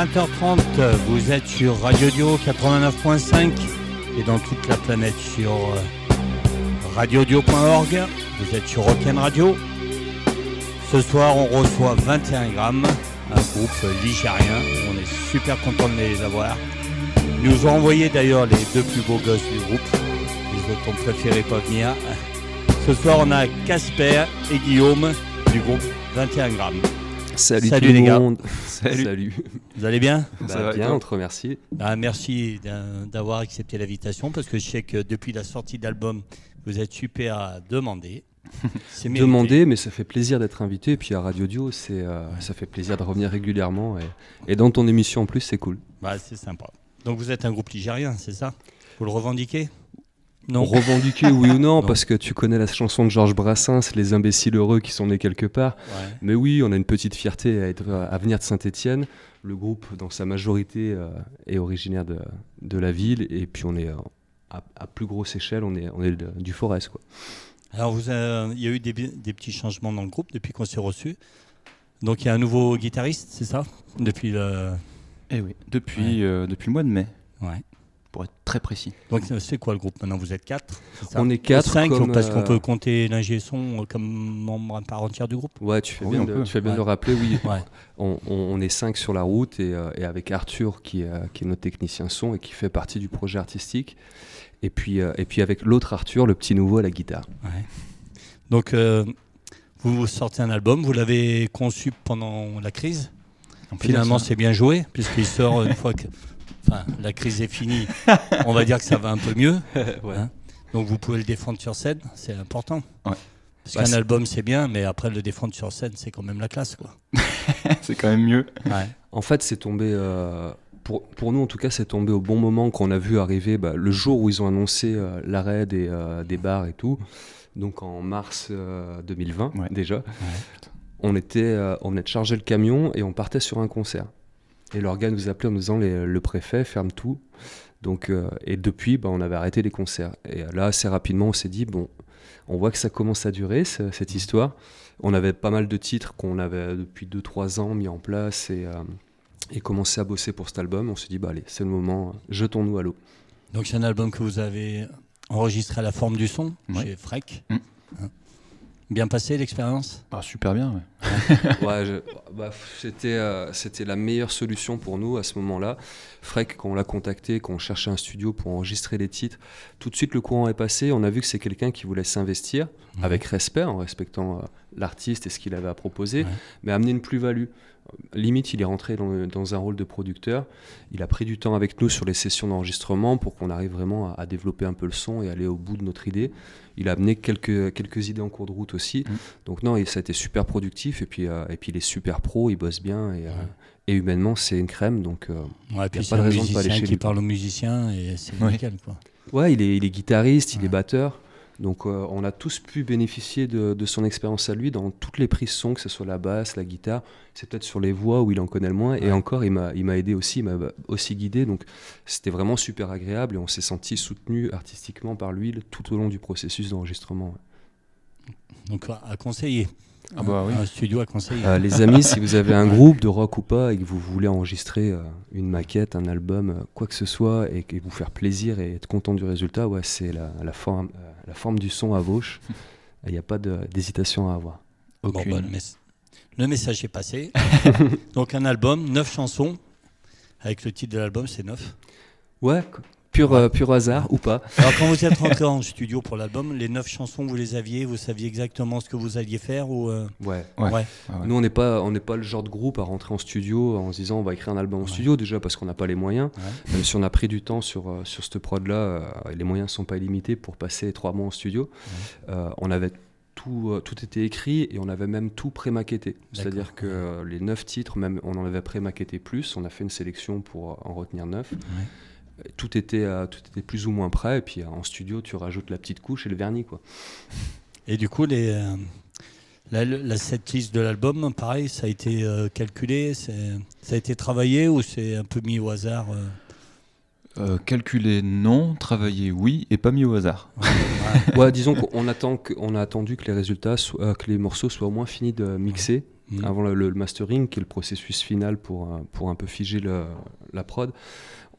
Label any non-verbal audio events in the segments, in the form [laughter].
20h30, vous êtes sur Radio Dio 89.5 et dans toute la planète sur euh, radiodio.org. Vous êtes sur Rock'n Radio. Ce soir, on reçoit 21 grammes, un groupe ligérien. On est super content de les avoir. Ils nous ont envoyé d'ailleurs les deux plus beaux gosses du groupe. Les autres ont préféré pas venir. Ce soir, on a Casper et Guillaume du groupe 21 grammes. Salut, Salut tout les le gars. monde. Salut. Vous allez bien Bah, Ça va, et bien, on te remercie. Ah, Merci d'avoir accepté l'invitation parce que je sais que depuis la sortie d'album, vous êtes super à demander. [laughs] Demander, mais ça fait plaisir d'être invité. Et puis à Radio Dio, c'est, euh, ça fait plaisir de revenir régulièrement. Et, et dans ton émission en plus, c'est cool. Bah, c'est sympa. Donc vous êtes un groupe ligérien, c'est ça? Vous le revendiquez? Non. Revendiquer, oui ou non, [laughs] Non. parce que tu connais la chanson de Georges Brassens, Les imbéciles heureux qui sont nés quelque part. Ouais. Mais oui, on a une petite fierté à, être, à venir de Saint-Étienne. Le groupe, dans sa majorité, euh, est originaire de, de la ville. Et puis on est euh, à, à plus grosse échelle, on est, on est de- du Forest. Quoi. Alors vous, euh, il y a eu des, des petits changements dans le groupe depuis qu'on s'est reçu. Donc il y a un nouveau guitariste, c'est ça? Depuis le. Eh oui, depuis, euh, depuis le mois de mai, Ouais. Pour être très précis. Donc euh, c'est quoi le groupe maintenant? Vous êtes quatre On est quatre, 5 comme, parce qu'on euh, peut compter l'ingé son comme membre à part entière du groupe? Ouais, tu fais Oui, bien, on de, tu fais bien de le rappeler, oui. [laughs] Ouais. On, on- on est cinq sur la route et, euh, et avec Arthur qui, euh, qui est notre technicien son et qui fait partie du projet artistique. Et puis, euh, et puis avec l'autre Arthur, le petit nouveau à la guitare. Ouais. Donc, euh, vous sortez un album, vous l'avez conçu pendant la crise? Finalement, c'est bien joué, puisqu'il sort une fois que enfin, la crise est finie. [laughs] On va dire que ça va un peu mieux. [laughs] hein. Donc, vous pouvez le défendre sur scène, c'est important. Ouais. Parce Bah, qu'un c'est- album, c'est bien, mais après, le défendre sur scène, c'est quand même la classe. Quoi. [laughs] c'est quand même mieux. Ouais. En fait, c'est tombé, euh, pour, pour nous en tout cas, c'est tombé au bon moment qu'on a vu arriver bah, le jour où ils ont annoncé euh, l'arrêt des, euh, des bars et tout. Donc en mars euh, 2020 Ouais. déjà. on était, euh, on venait de charger le camion et on partait sur un concert. Et l'organe nous appelait en nous disant les- le préfet ferme tout. Donc, euh, et depuis, bah, on avait arrêté les concerts. Et là, assez rapidement, on s'est dit bon, on voit que ça commence à durer ce- cette histoire. On avait pas mal de titres qu'on avait depuis 2-3 ans mis en place et, euh, et commencé à bosser pour cet album. On s'est dit bah allez, c'est le moment, jetons-nous à l'eau. Donc, c'est un album que vous avez enregistré à la forme du son Ouais. chez Freck. Mm. Hein. Bien passé l'expérience? Ah, super bien, ouais. [laughs] Bah, c'était euh, c'était la meilleure solution pour nous à ce moment-là. Freck, quand on l'a contacté, quand on cherchait un studio pour enregistrer les titres, tout de suite le courant est passé. On a vu que c'est quelqu'un qui voulait s'investir Mhm. avec respect, en respectant euh, l'artiste et ce qu'il avait à proposer, Ouais. mais amener une plus-value. Limite, il est rentré dans, dans un rôle de producteur. Il a pris du temps avec nous sur les sessions d'enregistrement pour qu'on arrive vraiment à, à développer un peu le son et aller au bout de notre idée. Il a amené quelques, quelques idées en cours de route aussi. Mhm. Donc non, et ça a été super productif. Et puis, euh, et puis il est super pro, il bosse bien. Et, euh, et humainement, c'est une crème. Donc euh, Ouais, puis a pas de raison de pas aller chez qui lui. parle aux musiciens et c'est Ouais. nickel. Quoi. ouais, il est, il est guitariste, il Ouais. est batteur. Donc euh, on a tous pu bénéficier de, de son expérience à lui dans toutes les prises son, que ce soit la basse, la guitare. C'est peut-être sur les voix où il en connaît le moins. Ouais. Et encore, il m'a aidé aussi, il m'a aussi guidé. Donc c'était vraiment super agréable et on s'est senti soutenu artistiquement par lui tout au long du processus d'enregistrement. Donc à conseiller. Ah bah oui. Un studio à conseiller. Euh, les amis, si vous avez un [laughs] groupe de rock ou pas et que vous voulez enregistrer euh, une maquette, un album, euh, quoi que ce soit, et que vous faire plaisir et être content du résultat, ouais, c'est la, la forme, euh, la forme du son à Vauche. [laughs] Il n'y a pas d'hésitation à avoir. Bon, bah, le, mes- le message est passé. [laughs] Donc un album, neuf chansons. Avec le titre de l'album, c'est neuf. Ouais, pur, euh, pur hasard ou pas. Alors quand vous êtes [laughs] rentré en studio pour l'album, les neuf chansons, vous les aviez, vous saviez exactement ce que vous alliez faire ou euh, Ouais. Ouais. Nous, on n'est pas, on n'est pas le genre de groupe à rentrer en studio en se disant on va écrire un album en Ouais. studio déjà parce qu'on n'a pas les moyens. Ouais. Même si on a pris du temps sur, euh, sur cette prod là, les moyens ne sont pas illimités pour passer trois mois en studio. Euh, on avait tout, euh, tout était écrit et on avait même tout pré-maquetté. C'est-à-dire que euh, les neuf titres, même on en avait pré-maquetté plus. On a fait une sélection pour euh, en retenir neuf. Tout était, euh, tout était plus ou moins prêt. Et puis euh, en studio, tu rajoutes la petite couche et le vernis. Quoi. Et du coup, les, euh, la, la setlist de l'album, pareil, ça a été euh, calculé, c'est- ça a été travaillé ou c'est un peu mis au hasard euh? Euh, calculer, non. Travailler, oui. Et pas mis au hasard. [laughs] Ouais, disons qu'on attend on a attendu que les résultats, soient- euh, que les morceaux soient au moins finis de mixer mm. avant le, mastering, qui est le processus final pour, pour un peu figer la prod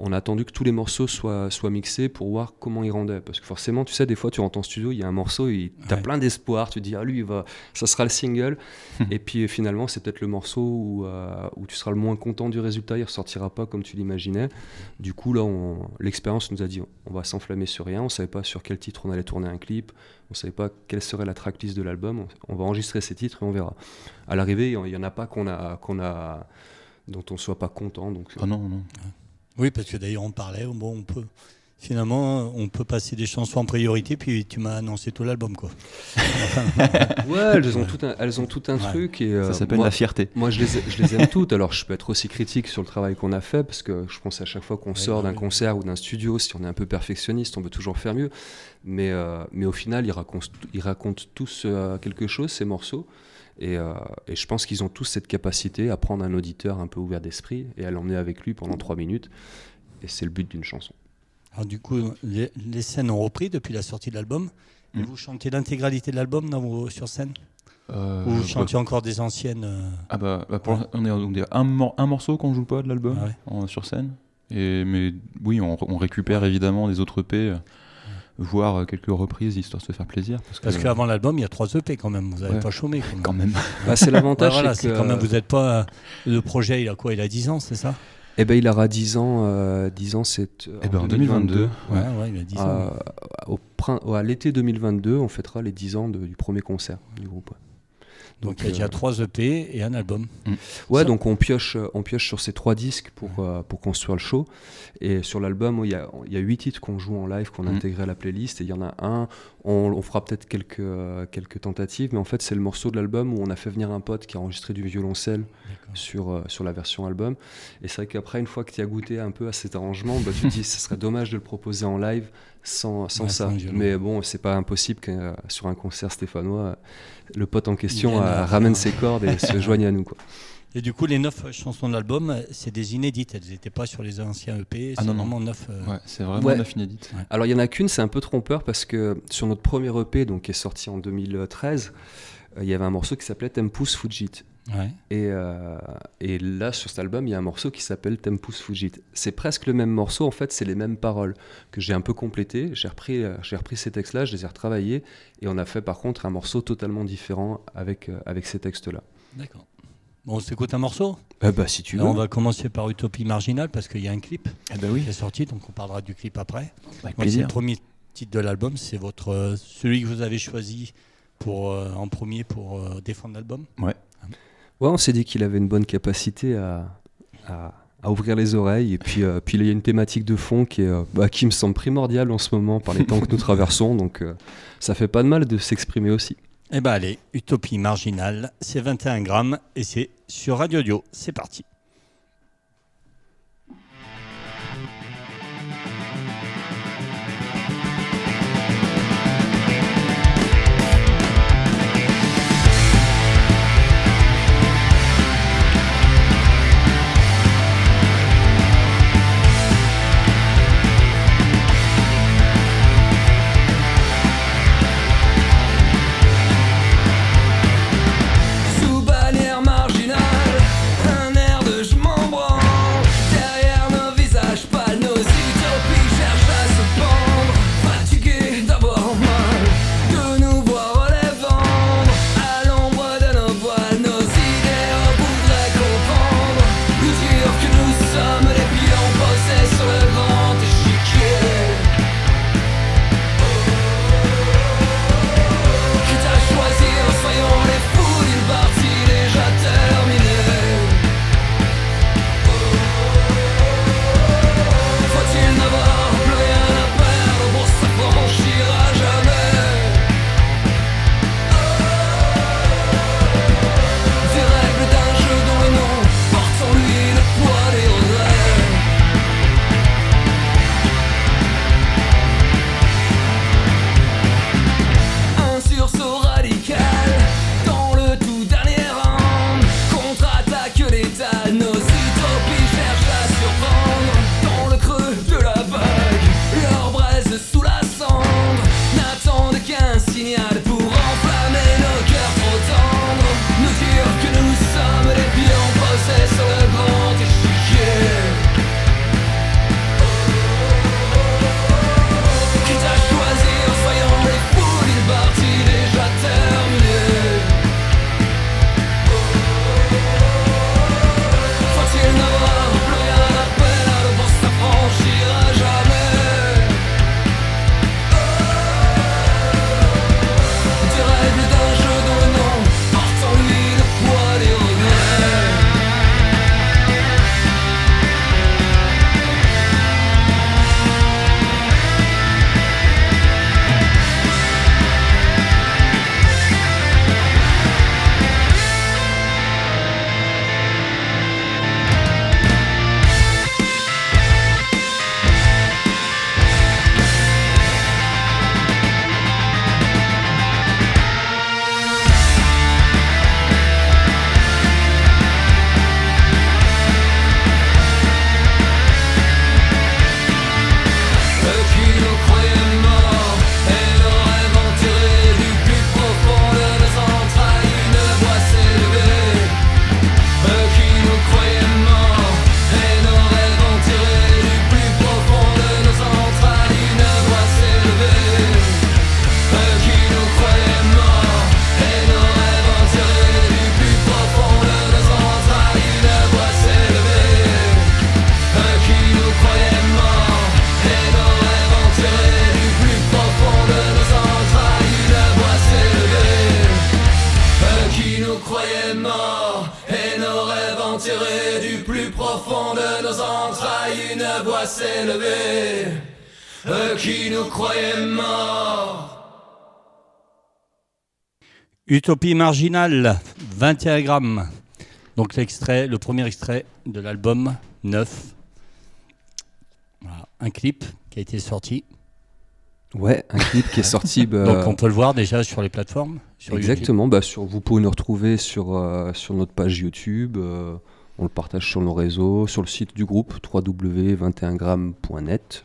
on a attendu que tous les morceaux soient, soient mixés pour voir comment ils rendaient. Parce que forcément, tu sais, des fois, tu rentres en studio, il y a un morceau, tu as plein d'espoir, tu te dis, ah lui, va, ça sera le single. [laughs] et puis finalement, c'est peut-être le morceau où, euh, où, tu seras le moins content du résultat, il ressortira pas comme tu l'imaginais. Du coup, là, l'expérience nous a dit, on va s'enflammer sur rien, on savait pas sur quel titre on allait tourner un clip, on savait pas quelle serait la tracklist de l'album, on, va enregistrer ces titres et on verra. À l'arrivée, il y en a pas qu'on a, qu'on a, dont on soit pas content. Donc, oh non, non. Oui, parce que d'ailleurs on parlait, bon, on peut finalement on peut passer des chansons en priorité, puis tu m'as annoncé tout l'album quoi. [laughs] ouais, elles ont tout un, elles ont tout un truc et ça euh, s'appelle la fierté. Moi je les, je les aime [laughs] toutes. Alors je peux être aussi critique sur le travail qu'on a fait parce que je pense à chaque fois qu'on sort d'un concert ou d'un studio, si on est un peu perfectionniste, on veut toujours faire mieux. Mais euh, mais au final ils racontent ils racontent tous euh, quelque chose ces morceaux. Et, et, je pense qu'ils ont tous cette capacité à prendre un auditeur un peu ouvert d'esprit et à l'emmener avec lui pendant trois minutes. Et c'est le but d'une chanson. Alors du coup, les, scènes ont repris depuis la sortie de l'album. Et mm. vous chantez l'intégralité de l'album sur scène euh, Ou vous chantez encore des anciennes euh, Ah bah, bah on est, on un, un, morceau qu'on joue pas de l'album ah sur scène. Et, mais oui, on, récupère évidemment des autres EP voir euh, quelques reprises histoire de se faire plaisir. Parce, qu'avant l'album, il y a trois EP quand même. Vous n'avez pas chômé quand même. [laughs] Bah, c'est l'avantage. c'est quand même. Vous n'êtes pas. Euh, le projet, il a quoi Il a 10 ans, c'est ça? Eh ben, il aura 10 ans, euh, 10 ans c'est eh ben, en 2022. Ouais. ouais, il a 10 ans. au, à l'été 2022, on fêtera les 10 ans de, du premier concert du groupe. Donc, il y a déjà 3 EP et un album. Mm. Ouais, donc on pioche, on pioche sur ces trois disques pour, euh, pour construire le show. Et sur l'album, il y a, y a 8 titres qu'on joue en live, qu'on a mm. intégré à la playlist. Et il y en a un, on, fera peut-être quelques, euh, quelques tentatives, mais en fait, c'est le morceau de l'album où on a fait venir un pote qui a enregistré du violoncelle sur, euh, sur la version album. Et c'est vrai qu'après, une fois que tu as goûté un peu à cet arrangement, bah, tu te dis, [laughs] ce serait dommage de le proposer en live sans, sans ça. mais bon, c'est pas impossible que sur un concert stéphanois, le pote en question euh, ramène ses cordes et se [laughs] joigne à nous. Quoi. Et du coup, les neuf chansons de l'album, c'est des inédites. Elles n'étaient pas sur les anciens EP. Ah non, vraiment neuf. Euh, ouais, c'est vraiment neuf inédites. Alors, il y en a qu'une, c'est un peu trompeur parce que sur notre premier EP, donc qui est sorti en 2013, euh, il y avait un morceau qui s'appelait Tempus Fugit. Et, euh, et, là, sur cet album, il y a un morceau qui s'appelle Tempus Fugit. C'est presque le même morceau, en fait, c'est les mêmes paroles que j'ai un peu complété. J'ai repris, j'ai repris ces textes-là, je les ai retravaillés, et on a fait par contre un morceau totalement différent avec, avec ces textes-là. D'accord. Bon, on s'écoute un morceau eh bah, si tu veux. on va commencer par Utopie Marginale parce qu'il y a un clip eh ben oui. qui est sorti, donc on parlera du clip après. Avec plaisir. le premier titre de l'album, c'est votre, celui que vous avez choisi pour, en premier pour défendre l'album. Ouais. Ouais, on s'est dit qu'il avait une bonne capacité à, à, ouvrir les oreilles. Et puis, euh, puis il y a une thématique de fond qui, est, euh, bah, qui me semble primordiale en ce moment par les temps que nous [laughs] traversons. Donc euh, ça fait pas de mal de s'exprimer aussi. Eh ben allez, Utopie marginale, c'est 21 grammes et c'est sur Radio Dio. C'est parti. du plus profond de nos entrailles une voix s'élever. Qui nous croyaient morts. Utopie marginale, 21 grammes. Donc l'extrait, le premier extrait de l'album 9. Voilà, un clip qui a été sorti Ouais, un clip qui est [laughs] sorti. Bah, Donc on peut le voir déjà sur les plateformes. exactement. Bah, sur, vous pouvez nous retrouver sur, euh, sur notre page YouTube. Euh, on le partage sur nos réseaux, sur le site du groupe www.21gram.net.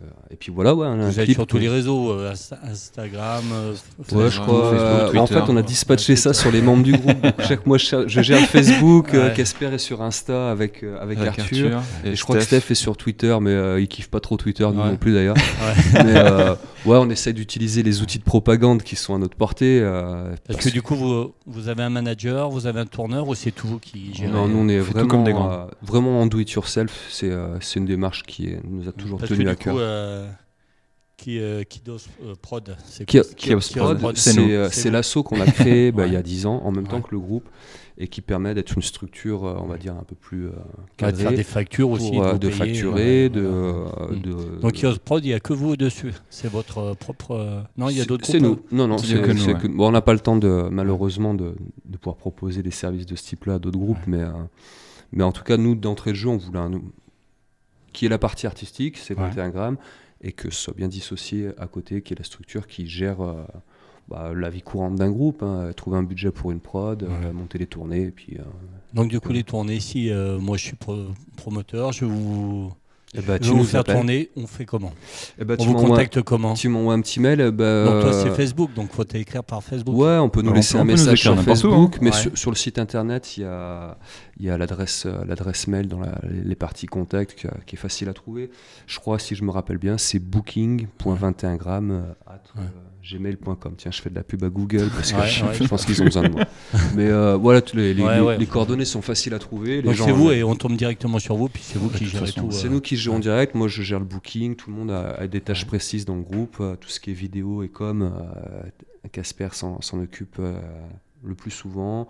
Euh, et puis voilà, ouais, Vous êtes sur tous les réseaux, euh, Instagram, euh, ouais, je crois. en fait, on a dispatché ça sur les membres du groupe. [laughs] chaque mois, je, gère Facebook. Casper est sur Insta avec, avec, Arthur. Et, je crois que Steph est sur Twitter, mais il kiffe pas trop Twitter, nous non plus d'ailleurs. [laughs] mais ouais, on essaie d'utiliser les outils de propagande qui sont à notre portée. parce, que du coup, vous, vous, avez un manager, vous avez un tourneur ou c'est tout vous qui gérez Non, nous on est vraiment, comme des vraiment en do it yourself. C'est une démarche qui nous a toujours tenu à cœur. Euh, qui, euh, Kidos euh, Prod. C'est Prod, c'est l'assaut qu'on a créé bah, il y a 10 ans, en même temps que le groupe, et qui permet d'être une structure, on va dire, un peu plus cadrée. de faire des factures aussi. de, facturer, de, mm. Donc Kios Prod, il n'y a que vous dessus. C'est votre propre. Non, il y a d'autres C'est nous. Non, non, c'est que nous. Bon, on n'a pas le temps, de, malheureusement, de, de, pouvoir proposer des services de ce type-là à d'autres groupes, mais, mais en tout cas, nous, d'entrée de jeu, on voulait un, qui est la partie artistique, c'est 21 grammes, et que ce soit bien dissocié à côté, qui est la structure qui gère euh, bah, la vie courante d'un groupe, hein, trouver un budget pour une prod, euh, monter les tournées, et puis... Euh, Donc du coup, les tournées, si moi je suis promoteur, je vous eh ben, tu nous faire tourner, on fait comment eh ben, On vous contacte comment Tu m'envoies un petit mail. Eh ben, donc toi c'est Facebook, donc faut t'écrire par Facebook. Ouais, on peut nous laisser un message sur Facebook, mais sur, le site internet, il y a, il y a l'adresse, euh, l'adresse mail dans les parties contact qui, est facile à trouver. Je crois, si je me rappelle bien, c'est booking.21 grammes gmail.com. Tiens, je fais de la pub à Google parce que je, pense qu'ils ont besoin de moi. Mais euh, voilà, les, les, coordonnées sont faciles à trouver. Donc c'est vous euh, et on tombe directement sur vous, puis c'est vous qui gérez tout. C'est nous qui gérons direct. Moi, je gère le booking. Tout le monde a, des tâches précises dans le groupe. tout ce qui est vidéo et com, Casper s'en occupe le plus souvent.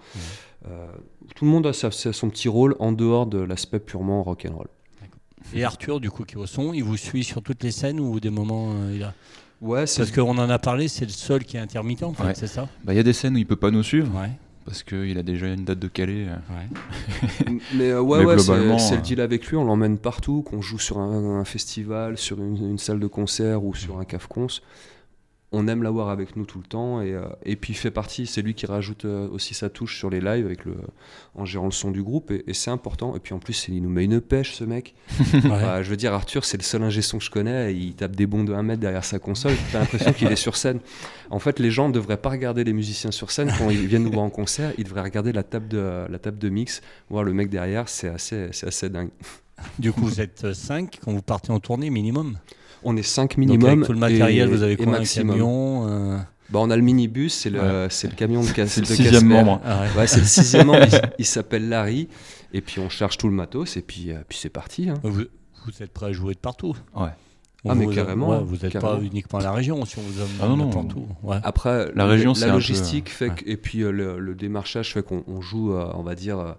tout le monde a son petit rôle en dehors de l'aspect purement rock and roll. Et Arthur, du coup, qui est au son, il vous suit sur toutes les scènes ou des moments il a Ouais, parce qu'on en a parlé, c'est le seul qui est intermittent, en fait, c'est ça bah, Il y a des scènes où il peut pas nous suivre. Parce qu'il a déjà une date de Calais. Euh. [laughs] mais euh, ouais, ouais c'est le euh, deal avec lui, on l'emmène partout, qu'on joue sur un, festival, sur une, salle de concert ou sur un caf-cons on aime l'avoir avec nous tout le temps et, euh, et puis il fait partie, c'est lui qui rajoute euh, aussi sa touche sur les lives avec le, en gérant le son du groupe et, c'est important. Et puis en plus, il nous met une pêche ce mec. [laughs] je veux dire, Arthur, c'est le seul ingé son que je connais. Il tape des bonds de 1 mètre derrière sa console. T'as l'impression qu'il est sur scène. En fait, les gens ne devraient pas regarder les musiciens sur scène quand ils viennent nous voir en concert. Ils devraient regarder la table de, la table de mix, voir le mec derrière. C'est assez, c'est assez dingue. Du coup, vous êtes 5 quand vous partez en tournée minimum? On est 5 minimum. Donc tout le matériel, vous avez quoi Un camion euh bah, on a le minibus, c'est le, le camion de [laughs] C'est le sixième membre. Ah ouais. c'est le sixième membre. [laughs] Il, s'appelle Larry. Et puis on charge tout le matos et puis, euh, puis c'est parti. Hein. Vous, vous, êtes prêt à jouer de partout Ouais. Ah, mais carrément. vous n'êtes pas uniquement à la région, si on vous ah, non, non. partout. Après, la, région, la logistique fait et puis euh, le, le, démarchage fait qu'on joue, on va dire,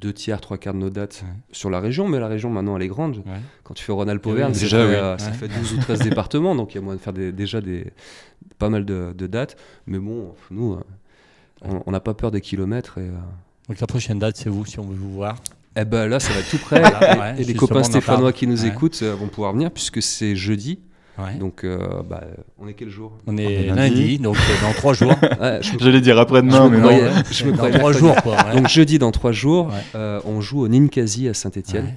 deux tiers, trois quarts de nos dates sur la région, mais la région maintenant elle est grande. Quand tu fais Ronald Poverne, ça, fait 12 ou 13 [laughs] départements, donc il y a moyen de faire déjà des, pas mal de, dates. Mais bon, nous, euh, on n'a pas peur des kilomètres. Et, euh, Donc la prochaine date, c'est vous, si on veut vous voir eh ben là, ça va être tout près. [laughs] et, les copains stéphanois qui nous écoutent euh, vont pouvoir venir, puisque c'est jeudi. Donc, euh, bah, on est quel jour? On est lundi, donc euh, dans trois jours. [laughs] J'allais dire après-demain, mais non. Je me dans trois jours, quoi. Donc, jeudi, dans trois jours, euh, on joue au Ninkasi à Saint-Etienne.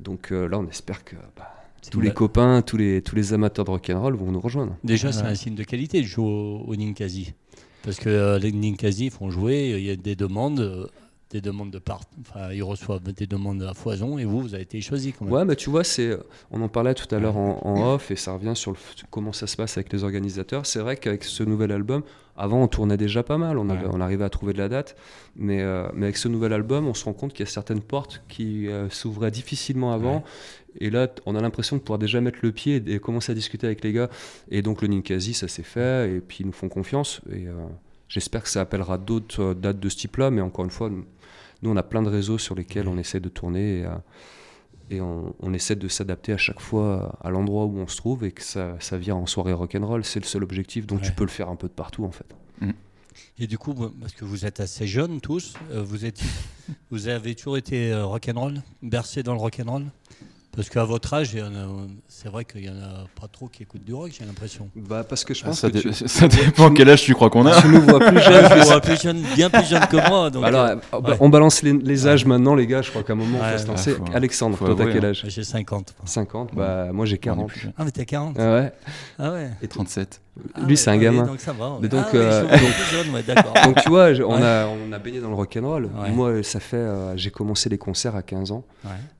Donc là, on espère que bah, tous les copains, tous les, tous les amateurs de rock'n'roll vont nous rejoindre. Déjà, c'est un signe de qualité de jouer au, au Ninkasi. Parce que les Ninkasi font jouer, il y a des demandes des demandes de part, enfin ils reçoivent des demandes à foison et vous, vous avez été choisi quand même. Ouais, mais tu vois, c'est, on en parlait tout à l'heure en, off et ça revient sur le, comment ça se passe avec les organisateurs. C'est vrai qu'avec ce nouvel album, avant on tournait déjà pas mal, on, on arrivait à trouver de la date, mais, euh, mais avec ce nouvel album, on se rend compte qu'il y a certaines portes qui euh, s'ouvraient difficilement avant. Et là, on a l'impression de pouvoir déjà mettre le pied et, commencer à discuter avec les gars. Et donc le Ninkasi, ça s'est fait, et puis ils nous font confiance. Et euh, j'espère que ça appellera d'autres dates de ce type-là, mais encore une fois, nous, on a plein de réseaux sur lesquels on essaie de tourner. Et, et on, essaie de s'adapter à chaque fois à l'endroit où on se trouve et que ça, ça vient en soirée rock'n'roll. C'est le seul objectif, donc tu peux le faire un peu de partout en fait. Mm. Et du coup, parce que vous êtes assez jeunes tous, euh, vous, êtes, [laughs] vous avez toujours été euh, rock'n'roll, bercé dans le rock'n'roll? Parce qu'à votre âge, c'est vrai qu'il n'y en a pas trop qui écoutent du rock, j'ai l'impression. Bah parce que je pense ça, que tu... [laughs] ça dépend quel âge tu crois qu'on a. Tu nous vois plus [laughs] jeune, tu vois plus jeune, bien plus jeune que moi. Donc Alors, euh, on balance les, âges maintenant, les gars. Je crois qu'à un moment, il faut se lancer. Alexandre, toi, t'as quel âge J'ai 50. 50. Bah moi, j'ai 40. Ah mais t'as 40 ah ouais. Ah ouais. Et 37. Ah Lui, c'est un gamin. donc ça va. Donc, ah, euh, donc, donc, tu vois, on, a, on a baigné dans le rock'n'roll. Moi, ça fait, euh, j'ai commencé les concerts à 15 ans.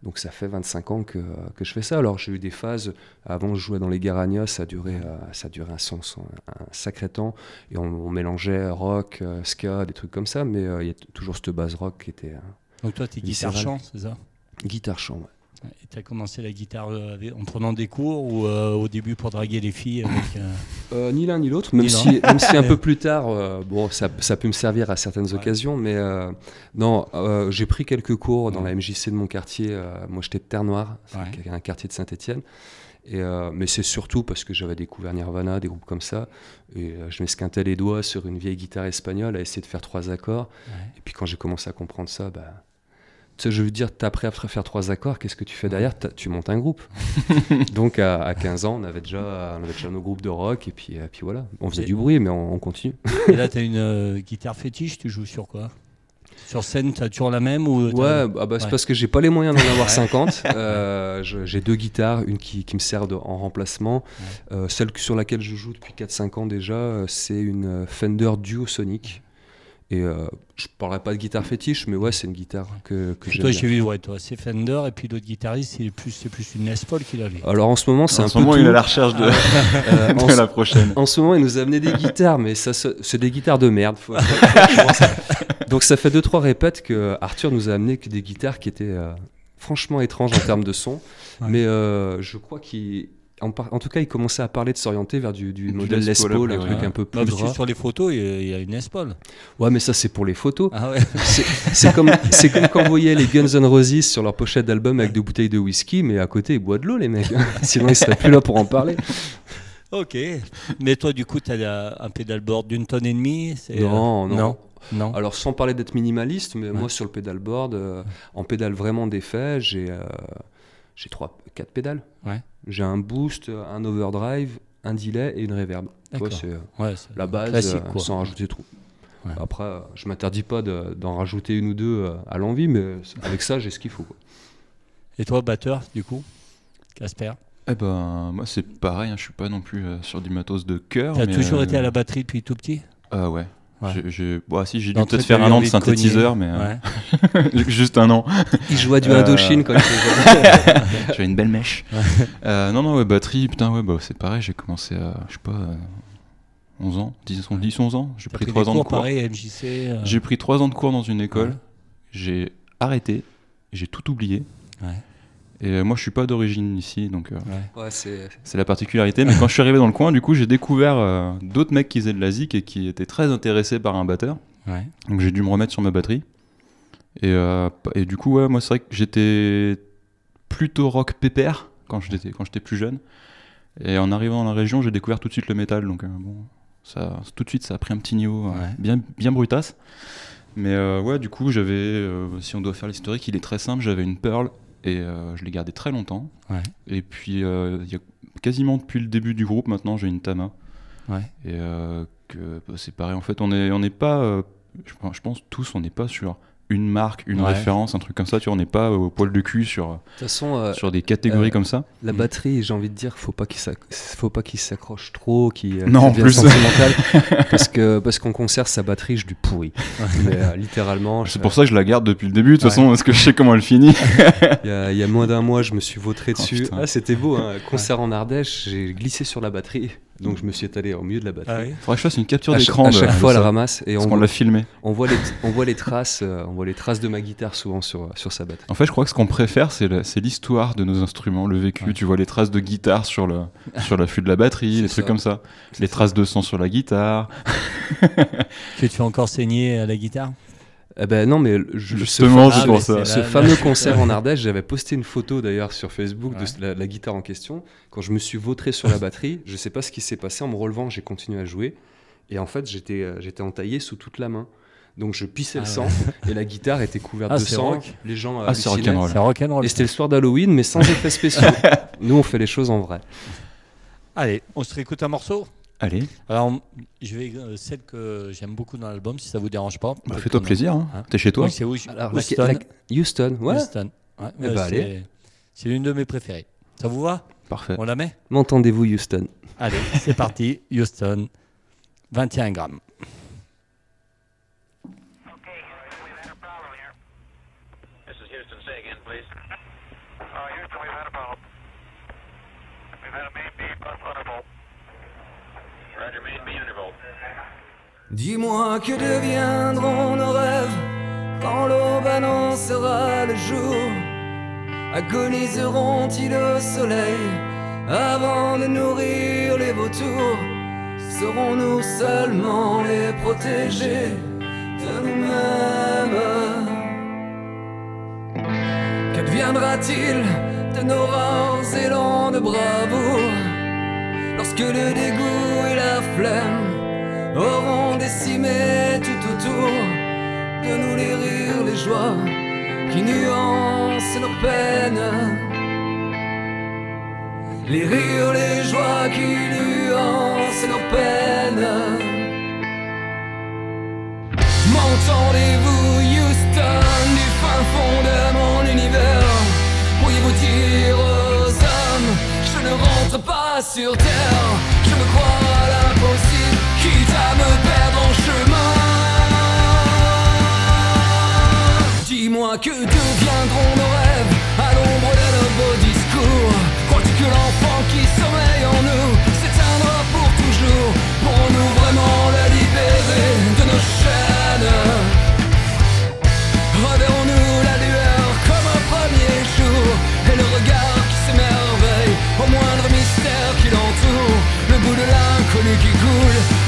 Donc ça fait 25 ans que, que je fais ça. Alors j'ai eu des phases. Avant, je jouais dans les Garagnas, ça durait, euh, ça durait un, sens, un, sacré temps. Et on, mélangeait rock, ska, des trucs comme ça. Mais il y a toujours cette base rock qui était. donc toi, tu es guitare chant, c'est ça? Guitare chant, ouais. Et tu as commencé la guitare euh, en prenant des cours ou euh, au début pour draguer les filles avec, euh, Ni l'un ni l'autre, même, si, même si un [laughs] peu plus tard, bon, ça, ça, peut me servir à certaines occasions, mais non, j'ai pris quelques cours dans la MJC de mon quartier. moi, j'étais de Terre-Noire, un quartier de Saint-Étienne. Et, mais c'est surtout parce que j'avais découvert Nirvana, des groupes comme ça, et je m'esquintais les doigts sur une vieille guitare espagnole à essayer de faire trois accords. Et puis quand j'ai commencé à comprendre ça, bah, je veux dire, tu appris à faire trois accords, qu'est-ce que tu fais derrière Tu montes un groupe. [laughs] Donc à, 15 ans, on avait, déjà, on avait déjà nos groupes de rock, et puis, puis voilà, on faisait du bruit, mais on, continue. et là, tu as une euh, guitare fétiche, tu joues sur quoi? Sur scène, tu as toujours la même ou Ouais, ah bah, c'est parce que j'ai pas les moyens d'en avoir [laughs] 50. Euh, j'ai deux guitares, une qui, qui me sert en remplacement. Euh, celle sur laquelle je joue depuis 4-5 ans déjà, c'est une Fender Duo Sonic. Et euh, je parlerai pas de guitare fétiche, mais ouais, c'est une guitare que, que j'aime. Toi, j'ai vu, ouais, toi, c'est Fender, et puis l'autre guitariste, c'est plus, c'est plus une Les Paul qu'il avait. Alors en ce moment, c'est un ce peu. moment, il est à la recherche de, [laughs] euh, la prochaine. En ce moment, il nous a amené des guitares, mais ça, c'est des guitares de merde. [laughs] Donc ça fait deux trois répètes que Arthur nous a amené que des guitares qui étaient euh, franchement étranges en termes de son, mais je crois qu'il en, tout cas, il commençait à parler de s'orienter vers du, modèle Les Paul, un truc un peu plus non, Sur les photos, il y a une Les Paul. Ouais, mais ça, c'est pour les photos. Ah [laughs] c'est comme, comme quand vous voyez les Guns N' Roses sur leur pochette d'album avec deux bouteilles de whisky, mais à côté, ils boivent de l'eau, les mecs. [laughs] Sinon, ils seraient plus là pour en parler. [laughs] Ok. Mais toi, du coup, tu as un pédalboard d'une tonne et demie non, non, non. Alors, sans parler d'être minimaliste, mais moi, sur le pédalboard, euh, en pédale vraiment défait, j'ai euh, j'ai trois, quatre pédales. Ouais. J'ai un boost, un overdrive, un delay et une reverb. C'est ouais, la base euh, sans rajouter trop. Après, euh, je m'interdis pas d'en rajouter une ou deux euh, à l'envie, mais avec ça, j'ai ce qu'il faut. Et toi, batteur, du coup? Casper? Eh ben, moi c'est pareil, hein, je suis pas non plus sur du matos de cœur. Tu as toujours été à la batterie depuis tout petit? Ah ouais, j'ai, Bon, si, j'ai dû peut-être faire un an de synthétiseur, mais euh, [laughs] juste un an. Il jouait du Indochine quand [laughs] J'avais une belle mèche. Euh, non, non, ouais, batterie, putain, ouais, bah, c'est pareil, j'ai commencé à, je sais pas, 11 ans, 10, 10 11 ans. J'ai pris, 3 ans de cours. Pareil, MJC, euh. J'ai pris 3 ans de cours dans une école. J'ai arrêté, j'ai tout oublié. Et euh, moi, je suis pas d'origine ici, donc euh, c'est la particularité. Mais quand je suis arrivé dans le coin, du coup, j'ai découvert euh, d'autres mecs qui faisaient de la zik et qui étaient très intéressés par un batteur. Donc j'ai dû me remettre sur ma batterie. Et, et du coup, ouais, moi, c'est vrai que j'étais plutôt rock pépère quand j'étais quand j'étais plus jeune. Et en arrivant dans la région, j'ai découvert tout de suite le métal. Donc bon, ça, tout de suite, ça a pris un petit niveau bien bien brutasse. Mais ouais, du coup, j'avais, si on doit faire l'historique, il est très simple. J'avais une Pearl et euh, je l'ai gardé très longtemps. Et puis, euh, il y a quasiment depuis le début du groupe, maintenant, j'ai une Tama. Et euh, que bah, c'est pareil, en fait, on n'est on est pas, je, pense tous, on n'est pas sur une marque, une référence, un truc comme ça. Tu vois, on n'est pas au poil de cul sur, façon, euh, sur des catégories euh, comme ça. La batterie, j'ai envie de dire, faut pas qu'il faut pas qu'il s'accroche trop, qu'il euh, non plus sentimental, [laughs] parce que parce qu'on conserve sa batterie, je du pourri. Mais, littéralement. C'est pour ça que je la garde depuis le début, de toute façon, parce que je sais comment elle finit. il, y a, il, y a, moins d'un mois, je me suis vautré oh, dessus. ah, c'était beau, hein. concert en Ardèche, j'ai glissé sur la batterie. Donc je me suis étalé au milieu de la batterie. Ah Faudrait que je fasse une capture d'écran. À, chaque fois, elle ramasse et on, l'a filmé. On voit les, on voit les traces, euh, on voit les traces de ma guitare souvent sur sur sa batterie. En fait, je crois que ce qu'on préfère, c'est l'histoire de nos instruments, le vécu. Tu vois les traces de guitare sur le sur l'affût de la batterie, [laughs] les trucs comme ça. Les traces de sang sur la guitare. [laughs] que tu as encore saigné à la guitare? Eh ben non, mais justement, ce, ça. ce fameux [laughs] concert en Ardèche, j'avais posté une photo d'ailleurs sur Facebook de la, guitare en question. Quand je me suis vautré sur la batterie, je sais pas ce qui s'est passé en me relevant, j'ai continué à jouer et en fait j'étais euh, j'étais entaillé sous toute la main. Donc je pissais le ah sang et la guitare était couverte ah, de sang. Les gens ah, c'est rock'n'roll. Et c'était le soir d'Halloween, mais sans effets spéciaux. [laughs] Nous, on fait les choses en vrai. Allez, on se réécoute un morceau? Allez. Alors, je vais euh, celle que j'aime beaucoup dans l'album, si ça vous dérange pas. Bah, Fais-toi plaisir. Hein. hein. T'es chez toi. c'est Alors, Houston. Houston, ouais. Houston. Ouais, eh ben, c'est, c'est l'une de mes préférées. Ça vous va? Parfait. On la met? M'entendez-vous, Houston? Allez, c'est parti. Houston, 21 grammes. Dis-moi que deviendront nos rêves quand l'aube annoncera le jour. Agoniseront-ils au soleil avant de nourrir les vautours? Serons-nous seulement les protégés de nous-mêmes? Qu'adviendra-t-il de nos rares élans de bravoure lorsque le dégoût et la flemme auront décimé tout autour de nous les rires, les joies qui nuancent nos peines. Les rires, les joies qui nuancent nos peines. M'entendez-vous, Houston, du fin fond de mon univers? Pourriez-vous dire aux hommes, je ne rentre pas sur terre, quitte à me perdre en chemin. Dis-moi que deviendront nos rêves à l'ombre de nos beaux discours. Crois-tu que l'enfant qui sommeille en nous s'éteindra pour toujours Pourrons-nous vraiment la libérer de nos chaînes? Reverrons-nous la lueur comme un premier jour et le regard qui s'émerveille au moindre mystère qui l'entoure, le goût de l'inconnu qui coule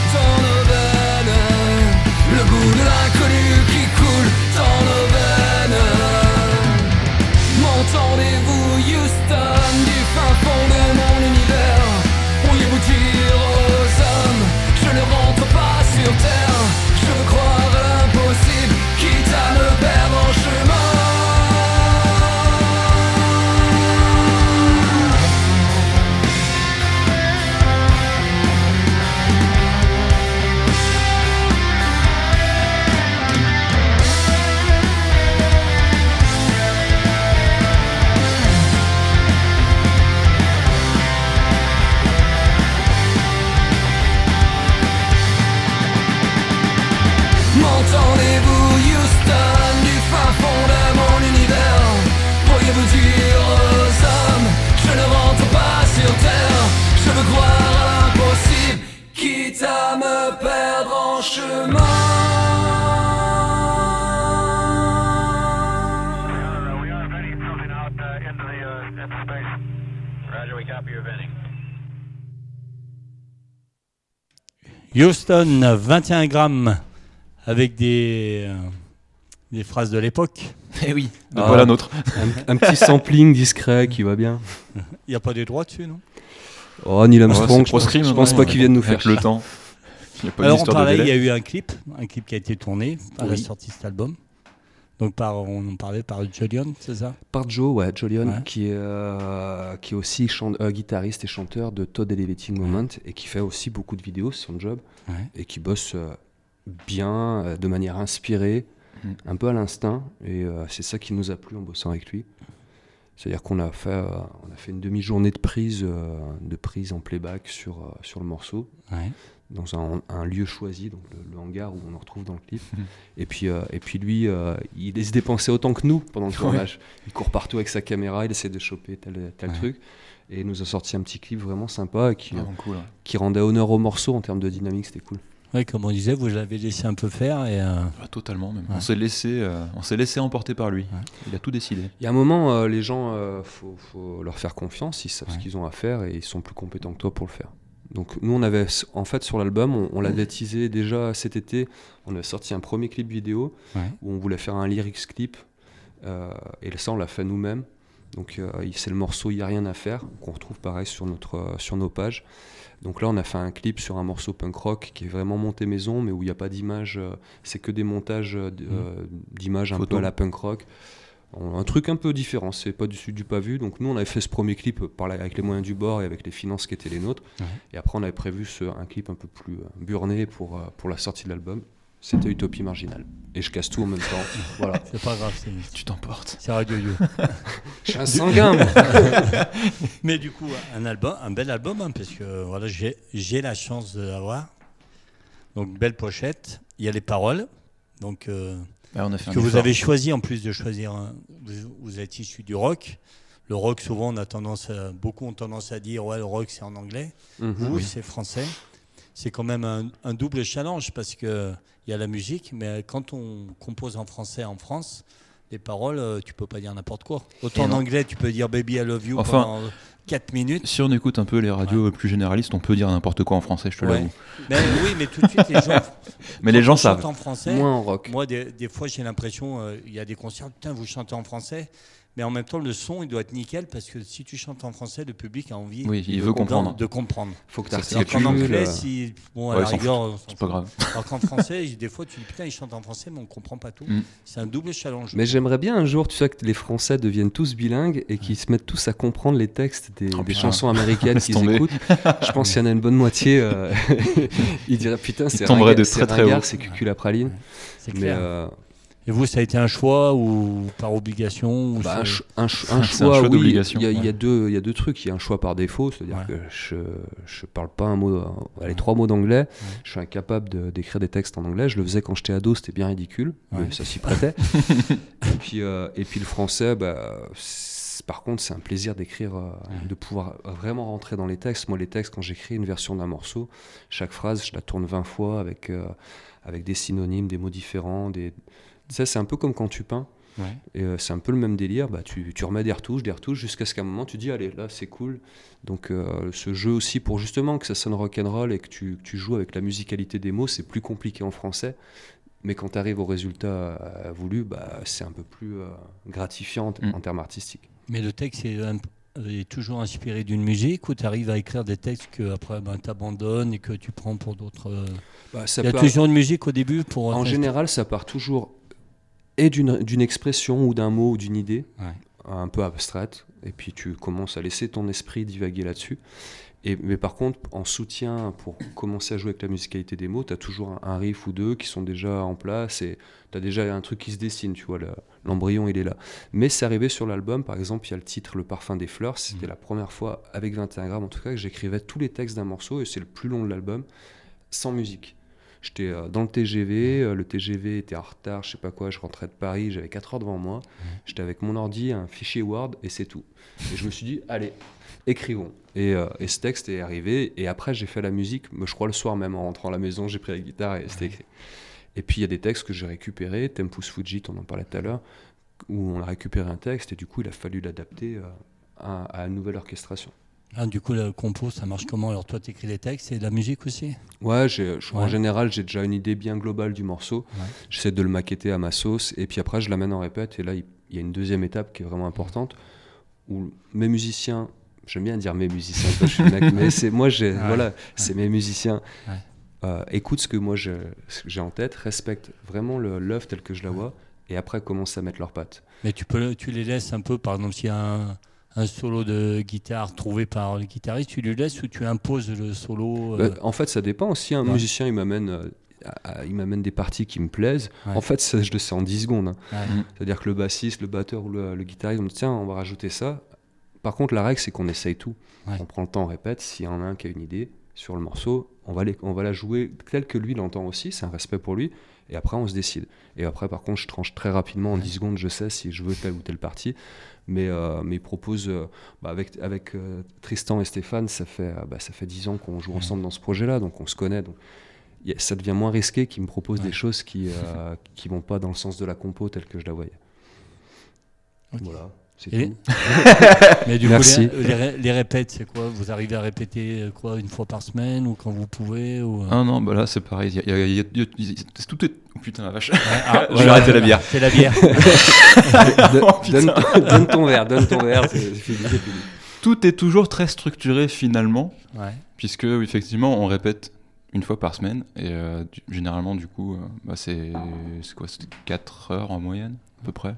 Houston, 21 grammes, avec des, euh, des phrases de l'époque. Eh oui, ah, pas la nôtre. Un, petit sampling discret qui va bien. Il n'y a pas des droits dessus, non? Oh, Neil Armstrong, oh, je, pense, pas qu'il vienne nous faire le temps. Il y a pas Alors, on parlait, il y a eu un clip, un clip qui a été tourné à la sortie de cet album. Donc par, on en parlait par Jolion, c'est ça? Par Joe, ouais, Jolion, qui, est, euh, qui est aussi euh, guitariste et chanteur de Todd Elevating Moment et qui fait aussi beaucoup de vidéos, c'est son job, et qui bosse euh, bien, de manière inspirée, mm. un peu à l'instinct, et c'est ça qui nous a plu en bossant avec lui. C'est-à-dire qu'on a fait, on a fait une demi-journée de prise, de prise en playback sur, sur le morceau dans un, lieu choisi, donc le, hangar où on en retrouve dans le clip. [laughs] et, puis, euh, et puis lui, euh, il se dépenser autant que nous pendant le tournage. Il court partout avec sa caméra, il essaie de choper tel, tel truc. Et il nous a sorti un petit clip vraiment sympa qui, qui rendait honneur au morceau en termes de dynamique, c'était cool. Oui, comme on disait, vous l'avez laissé un peu faire. Et euh, ah, totalement, même. On s'est laissé, on s'est laissé emporter par lui. Il a tout décidé. Il y a un moment, les gens, faut, faut, leur faire confiance, ils savent ce qu'ils ont à faire et ils sont plus compétents que toi pour le faire. Donc nous, on avait, en fait, sur l'album, on, l'avait teasé déjà cet été. On a sorti un premier clip vidéo où on voulait faire un lyrics clip. Euh, et ça, on l'a fait nous-mêmes. Donc euh, c'est le morceau Il n'y a rien à faire, qu'on retrouve pareil sur, notre, euh, sur nos pages. Donc là, on a fait un clip sur un morceau punk rock qui est vraiment monté maison, mais où il n'y a pas d'image. c'est que des montages mmh. d'images un peu à la punk rock un truc un peu différent, c'est pas du du pas vu. Donc nous, on avait fait ce premier clip par avec les moyens du bord et avec les finances qui étaient les nôtres. Et après, on avait prévu ce, un clip un peu plus euh, burné pour, euh, pour la sortie de l'album. C'était Utopie Marginale. Et je casse tout en même temps. [laughs] voilà. C'est pas grave, tu t'emportes. C'est Radio [laughs] je suis un sanguin, [laughs] Mais du coup, un album, un bel album, hein, parce que voilà, j'ai la chance de l'avoir. Donc, belle pochette. Il y a les paroles. Donc, euh, que vous avez choisi, en plus de choisir, vous, êtes issu du rock. Le rock, souvent, on a tendance beaucoup ont tendance à dire ouais, le rock c'est en anglais. Mhm. vous, c'est français. C'est quand même un, double challenge parce qu'il y a la musique, mais quand on compose en français en France, les paroles, euh, tu peux pas dire n'importe quoi. Autant en anglais, tu peux dire Baby I love you pendant 4 minutes. Si on écoute un peu les radios plus généralistes, on peut dire n'importe quoi en français, je te l'avoue. oui, mais tout de suite, les gens. [laughs] mais les gens savent. En français, Moins en rock. Moi, des, des fois, j'ai l'impression, euh, il y a des concerts, putain, vous chantez en français. Mais en même temps, le son, il doit être nickel parce que si tu chantes en français, le public a envie oui, il veut comprendre. de comprendre. faut que tu Alors qu'en anglais, si, bon, à la rigueur, c'est pas grave. [laughs] Alors qu'en français, des fois, tu dis putain, ils chantent en français, mais on comprend pas tout. Mm. C'est un double challenge. Mais j'aimerais bien un jour, tu sais, que les Français deviennent tous bilingues et qu'ils se mettent tous à comprendre les textes des, oh, chansons américaines [laughs] qu'ils écoutent. Je pense qu'il y en a une bonne moitié. Euh, [laughs] ils diraient putain, c'est de très très haut. C'est cuculapraline. C'est clair. Euh, et vous, ça a été un choix ou par obligation bah, un, choix, d'obligation. Il y, a deux, il y a deux trucs. Il y a un choix par défaut, c'est-à-dire que je je parle pas un mot, les trois mots d'anglais. Je suis incapable d'écrire des textes en anglais. Je le faisais quand j'étais ado, c'était bien ridicule, mais ça s'y prêtait. [laughs] et puis euh, et puis le français, bah, par contre, c'est un plaisir d'écrire, euh, de pouvoir vraiment rentrer dans les textes. Moi, les textes, quand j'écris une version d'un morceau, chaque phrase, je la tourne 20 fois avec, euh, avec des synonymes, des mots différents, des, ça, c'est un peu comme quand tu peins. Et euh, c'est un peu le même délire. Bah, tu, tu, remets des retouches, des retouches, jusqu'à ce qu'à un moment tu dis allez là c'est cool. Donc euh, ce jeu aussi pour justement que ça sonne rock'n'roll et que tu, tu, joues avec la musicalité des mots, c'est plus compliqué en français. Mais quand tu arrives au résultat euh, voulu, bah, c'est un peu plus gratifiant en mm. termes artistiques. Mais le texte est, toujours inspiré d'une musique ou tu arrives à écrire des textes que après ben, tu abandonnes et que tu prends pour d'autres. Bah, Il y a toujours une musique au début pour. En général, ça part toujours et d'une expression ou d'un mot ou d'une idée un peu abstraite, et puis tu commences à laisser ton esprit divaguer là-dessus. Et, mais par contre, en soutien, pour commencer à jouer avec la musicalité des mots, tu as toujours un, riff ou deux qui sont déjà en place, et tu as déjà un truc qui se dessine, tu vois, l'embryon il est là. Mais c'est arrivé sur l'album, par exemple, il y a le titre Le parfum des fleurs, c'était mmh. la première fois, avec 21 grammes en tout cas, que j'écrivais tous les textes d'un morceau, et c'est le plus long de l'album, sans musique. J'étais euh, dans le TGV, euh, le TGV était en retard, je sais pas quoi, je rentrais de Paris, j'avais 4 heures devant moi. J'étais avec mon ordi, un fichier Word et c'est tout. Et je me suis dit, [laughs] allez, écrivons. Et, euh, et ce texte est arrivé. Et après, j'ai fait la musique, je crois le soir même en rentrant à la maison, j'ai pris la guitare et c'était écrit. Et puis il y a des textes que j'ai récupérés, Tempus Fugit, on en parlait tout à l'heure, où on a récupéré un texte et du coup il a fallu l'adapter à, à une nouvelle orchestration. Ah, du coup, le compo, ça marche comment? Alors, toi, tu écris les textes et la musique aussi? Ouais, en général, j'ai déjà une idée bien globale du morceau. J'essaie de le maqueter à ma sauce. Et puis après, je l'amène en répète. Et là, il y a une deuxième étape qui est vraiment importante où mes musiciens, j'aime bien dire mes musiciens, je suis mec, mais c'est moi, voilà, c'est mes musiciens. Euh, écoute ce que moi j'ai en tête, respecte vraiment l'œuvre telle que je la vois, et après commence à mettre leurs pattes. Mais tu, peux, tu les laisses un peu, par exemple, s'il y a un un solo de guitare trouvé par le guitariste, tu lui laisses ou tu imposes le solo euh bah, En fait, ça dépend. Si un musicien il m'amène, euh, il m'amène des parties qui me plaisent, en fait, ça, je le sais en 10 secondes. Hein. Mm. C'est-à-dire que le bassiste, le batteur ou le, guitariste, on me dit tiens, on va rajouter ça. Par contre, la règle, c'est qu'on essaye tout. On prend le temps, on répète. S'il y en a un qui a une idée sur le morceau, on va, les, on va la jouer telle que lui l'entend aussi. C'est un respect pour lui. Et après, on se décide. Et après, par contre, je tranche très rapidement en 10 secondes, je sais si je veux telle ou telle partie mais, euh, mais il propose, euh, bah, avec, avec euh, Tristan et Stéphane, ça fait, bah, ça fait 10 ans qu'on joue ensemble dans ce projet-là, donc on se connaît. Donc, ça devient moins risqué qu'ils me proposent des choses qui [laughs] ne vont pas dans le sens de la compo telle que je la voyais. Voilà. [laughs] Mais du coup, les, les, répètes, c'est quoi? Vous arrivez à répéter euh, quoi une fois par semaine ou quand vous pouvez ou... Euh? Ah non, bah là c'est pareil. Y a, y a, tout est. Oh putain la vache. Ah, [laughs] je vais arrêter la bière. C'est la bière. [laughs] Oh, donne, ton verre, donne ton verre. Tout est toujours très structuré finalement, puisque effectivement on répète une fois par semaine et euh, généralement du coup bah, c'est quoi? 4 heures en moyenne à peu près?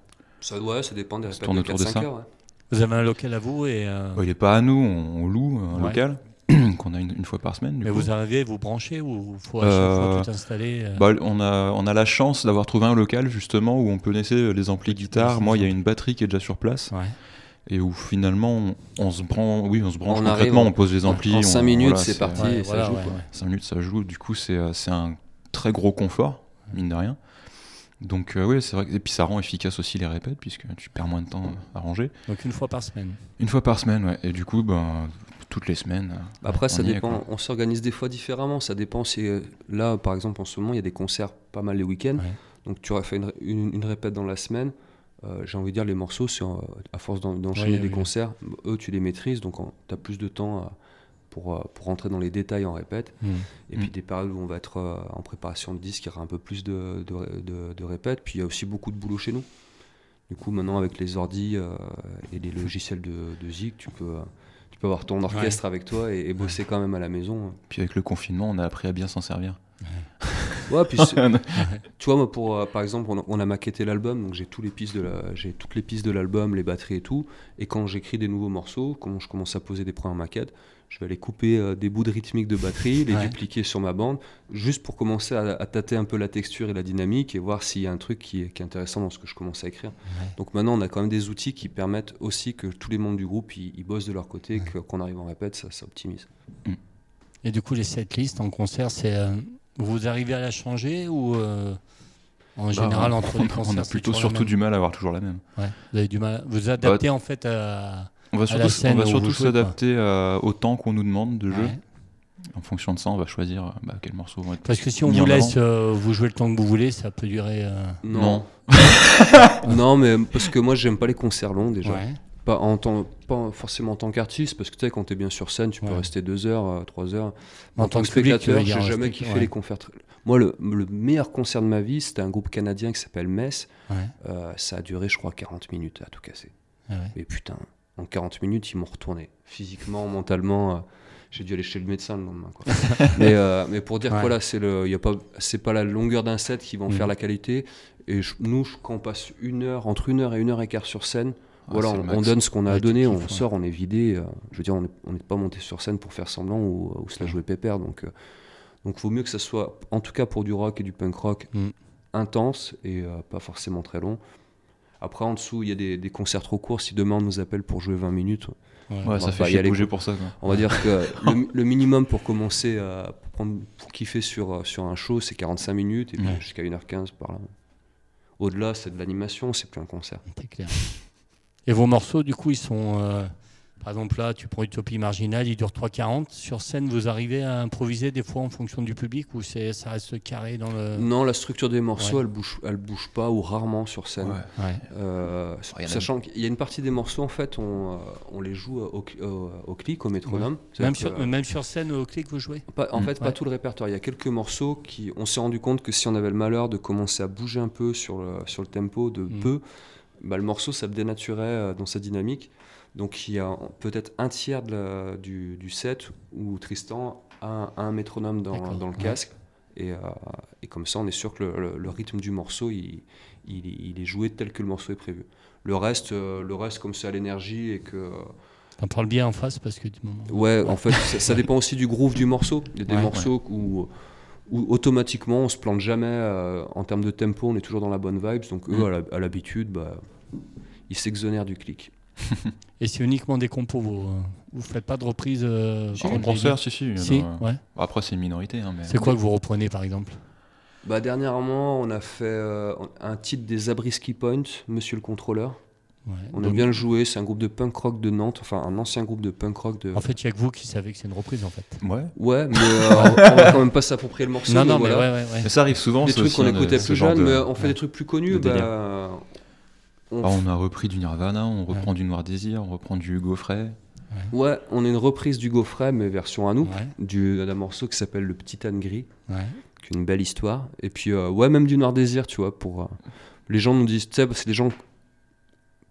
Ça, ouais, ça dépend des répètes de 4-5 heures. Vous avez un local à vous et euh, Il n'est pas à nous, on, loue un local [clears throat] qu'on a une, fois par semaine. Mais vous arrivez, vous branchez ou il faut à chaque fois euh, tout installer euh bah, on, a, on a la chance d'avoir trouvé un local justement où on peut laisser les amplis guitare. Moi, il y a une batterie qui est déjà sur place. Et où finalement on, se branche, oui, on se branche on concrètement, on pose les amplis. En 5 minutes, c'est parti, et ça joue. 5 minutes, ça joue. Du coup, c'est un très gros confort, mine de rien. Donc euh, oui, c'est vrai. Et puis ça rend efficace aussi les répètes, puisque tu perds moins de temps à ranger. Donc une fois par semaine Une fois par semaine, ouais. Et du coup, ben, toutes les semaines. Euh, Après, ça dépend. on s'organise des fois différemment. Ça dépend si. Euh, là, par exemple, en ce moment, il y a des concerts pas mal les week-ends. Donc tu aurais fait une, une, répète dans la semaine. J'ai envie de dire, les morceaux, à force d'enchaîner des concerts, eux, tu les maîtrises. Donc tu as plus de temps à pour, euh, pour rentrer dans les détails en répète. Mmh. Et puis mmh. des périodes où on va être euh, en préparation de disque, il y aura un peu plus de, de, de, répète. Puis il y a aussi beaucoup de boulot chez nous. Du coup, maintenant, avec les ordis euh, et les logiciels de, de Zig, tu peux, tu peux avoir ton orchestre avec toi et, bosser quand même à la maison. Puis avec le confinement, on a appris à bien s'en servir. Ouais, puis [laughs] tu vois, moi, pour, par exemple, on a, maquetté l'album, donc j'ai toutes les pistes de j'ai toutes les pistes de l'album, les batteries et tout. Et quand j'écris des nouveaux morceaux, quand je commence à poser des premières maquettes, je vais aller couper euh, des bouts de rythmique de batterie, les dupliquer sur ma bande, juste pour commencer à, tâter un peu la texture et la dynamique et voir s'il y a un truc qui est, intéressant dans ce que je commence à écrire. Donc maintenant, on a quand même des outils qui permettent aussi que tous les membres du groupe ils, bossent de leur côté, que qu'on arrive en répète, ça, ça optimise. Mm. Et du coup, les setlists en concert, c'est euh, vous arrivez à la changer ou euh, en bah, général entre les concerts [laughs] On a plutôt surtout du mal à avoir toujours la même. Vous avez du mal, vous adaptez bah, en fait à on va surtout, s'adapter euh, au temps qu'on nous demande de jeu. En fonction de ça, on va choisir euh, bah, quel morceau vont être. Parce que si on vous laisse euh, vous jouer le temps que vous voulez, ça peut durer. Non. [laughs] Non. mais parce que moi, j'aime pas les concerts longs déjà. Pas, en temps, pas forcément en tant qu'artiste, parce que tu sais, quand tu es bien sur scène, tu peux rester deux heures, trois heures. En, tant que spectateur, j'ai jamais kiffé les concerts. Moi, le, meilleur concert de ma vie, c'était un groupe canadien qui s'appelle Mess. ça a duré, je crois, 40 minutes à tout casser. Ah et putain, en 40 minutes, ils m'ont retourné. Physiquement, mentalement, euh, j'ai dû aller chez le médecin le lendemain. [laughs] mais, euh, mais, pour dire que voilà, c'est pas, c'est pas la longueur d'un set qui va en faire mm. la qualité. Et nous, quand on passe une heure, entre une heure et une heure et quart sur scène, ah, voilà, on, donne ce qu'on a à donner, on sort, on est vidé. Euh, je veux dire, on n'est pas monté sur scène pour faire semblant ou, ou se la jouer pépère. Donc, donc, vaut mieux que ça soit, en tout cas pour du rock et du punk rock, mm. intense et pas forcément très long. Après, en dessous, il y a des, concerts trop courts. Si demain on nous appelle pour jouer 20 minutes, ouais, ça fait y aller bouger pour ça. On va dire que [laughs] le, minimum pour commencer à prendre, pour kiffer sur, sur un show, c'est 45 minutes et jusqu'à 1h15 par là. Au-delà, c'est de l'animation, c'est plus un concert. C'est clair. Et vos morceaux, du coup, ils sont. Euh, par exemple, là, tu prends Utopie Marginale, il dure 3,40. Sur scène, vous arrivez à improviser des fois en fonction du public ou ça reste carré dans le. Non, la structure des morceaux, elle bouge, elle bouge pas ou rarement sur scène. Euh, sachant qu'il y a une partie des morceaux, en fait, on, euh, on les joue au, au, clic, au métronome. Même sur, même sur, scène, au clic, vous jouez En fait, pas tout le répertoire. Il y a quelques morceaux qui. On s'est rendu compte que si on avait le malheur de commencer à bouger un peu sur le, sur le tempo de mm. peu, bah, le morceau, ça dénaturait euh, dans sa dynamique. Donc il y a peut-être un tiers du, set où Tristan a un, métronome dans, dans, le casque. Et, euh, et, comme ça, on est sûr que le, rythme du morceau, il, il, est joué tel que le morceau est prévu. Le reste, euh, le reste comme c'est à l'énergie et que... On parle bien en face parce que du moment... Ouais, en fait, ça, dépend aussi du groove du morceau. Il y a des morceaux où, où, automatiquement on se plante jamais euh, en termes de tempo, on est toujours dans la bonne vibe. Donc eux, mm. à l'habitude, bah, ils s'exonèrent du clic. [laughs] Et c'est uniquement des compos, vous ne faites pas de reprise euh, En concert, si, si. si ouais. Après, c'est une minorité. Hein, c'est quoi que vous reprenez, par exemple? Bah, Dernièrement, on a fait euh, un titre des Abrisky Point, Monsieur le Contrôleur. on a bien le joué, c'est un groupe de punk rock de Nantes, enfin un ancien groupe de punk rock de. En fait, il n'y a que vous qui savez que c'est une reprise en fait. Ouais. Ouais, mais [laughs] euh, on va quand même pas s'approprier le morceau. Non, non, mais, ouais, ouais, mais, ça arrive souvent. Des trucs qu'on écoutait plus jeune, mais on fait des trucs plus connus. Bah, on... Ah, on a repris du Nirvana, on reprend du Noir Désir, on reprend du Hugo Frey. Ouais. on a une reprise du Gaufret, mais version à nous, d'un morceau qui s'appelle Le Petit Âne Gris, qui est une belle histoire. Et puis, euh, ouais, même du Noir Désir, tu vois, pour. Euh, les gens nous disent, tu sais, c'est des gens.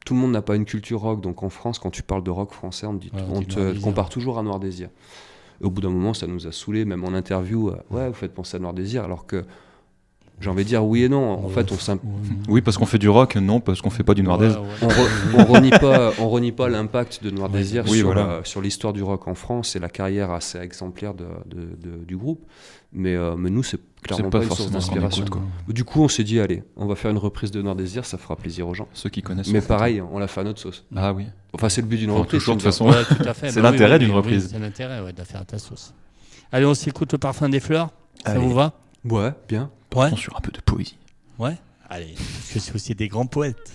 Tout le monde n'a pas une culture rock, donc en France, quand tu parles de rock français, on, dit, on te compare toujours à Noir Désir. Et au bout d'un moment, ça nous a saoulé, même en interview, euh, ouais, vous faites penser à Noir Désir, alors que j'ai envie de dire oui et non. En fait, on [laughs] Oui, parce qu'on fait du rock, non, parce qu'on fait pas du Noir Désir. On, on, renie pas, on renie pas l'impact de Noir Désir sur, l'histoire du rock en France et la carrière assez exemplaire de, du groupe. Mais, euh, mais nous, c'est clairement pas, une source d'inspiration. Du coup, on s'est dit, allez, on va faire une reprise de Noir Désir, ça fera plaisir aux gens. Ceux qui connaissent. Mais pareil, on l'a fait à notre sauce. Ah oui. Enfin, c'est le but d'une reprise. Toujours, de toute façon. c'est bah l'intérêt d'une reprise. c'est l'intérêt de la faire à ta sauce. Allez, on s'écoute le parfum des fleurs. Ça vous va? Ouais, bien. Ouais. sur un peu de poésie. Ouais. Allez, parce que c'est aussi des grands poètes.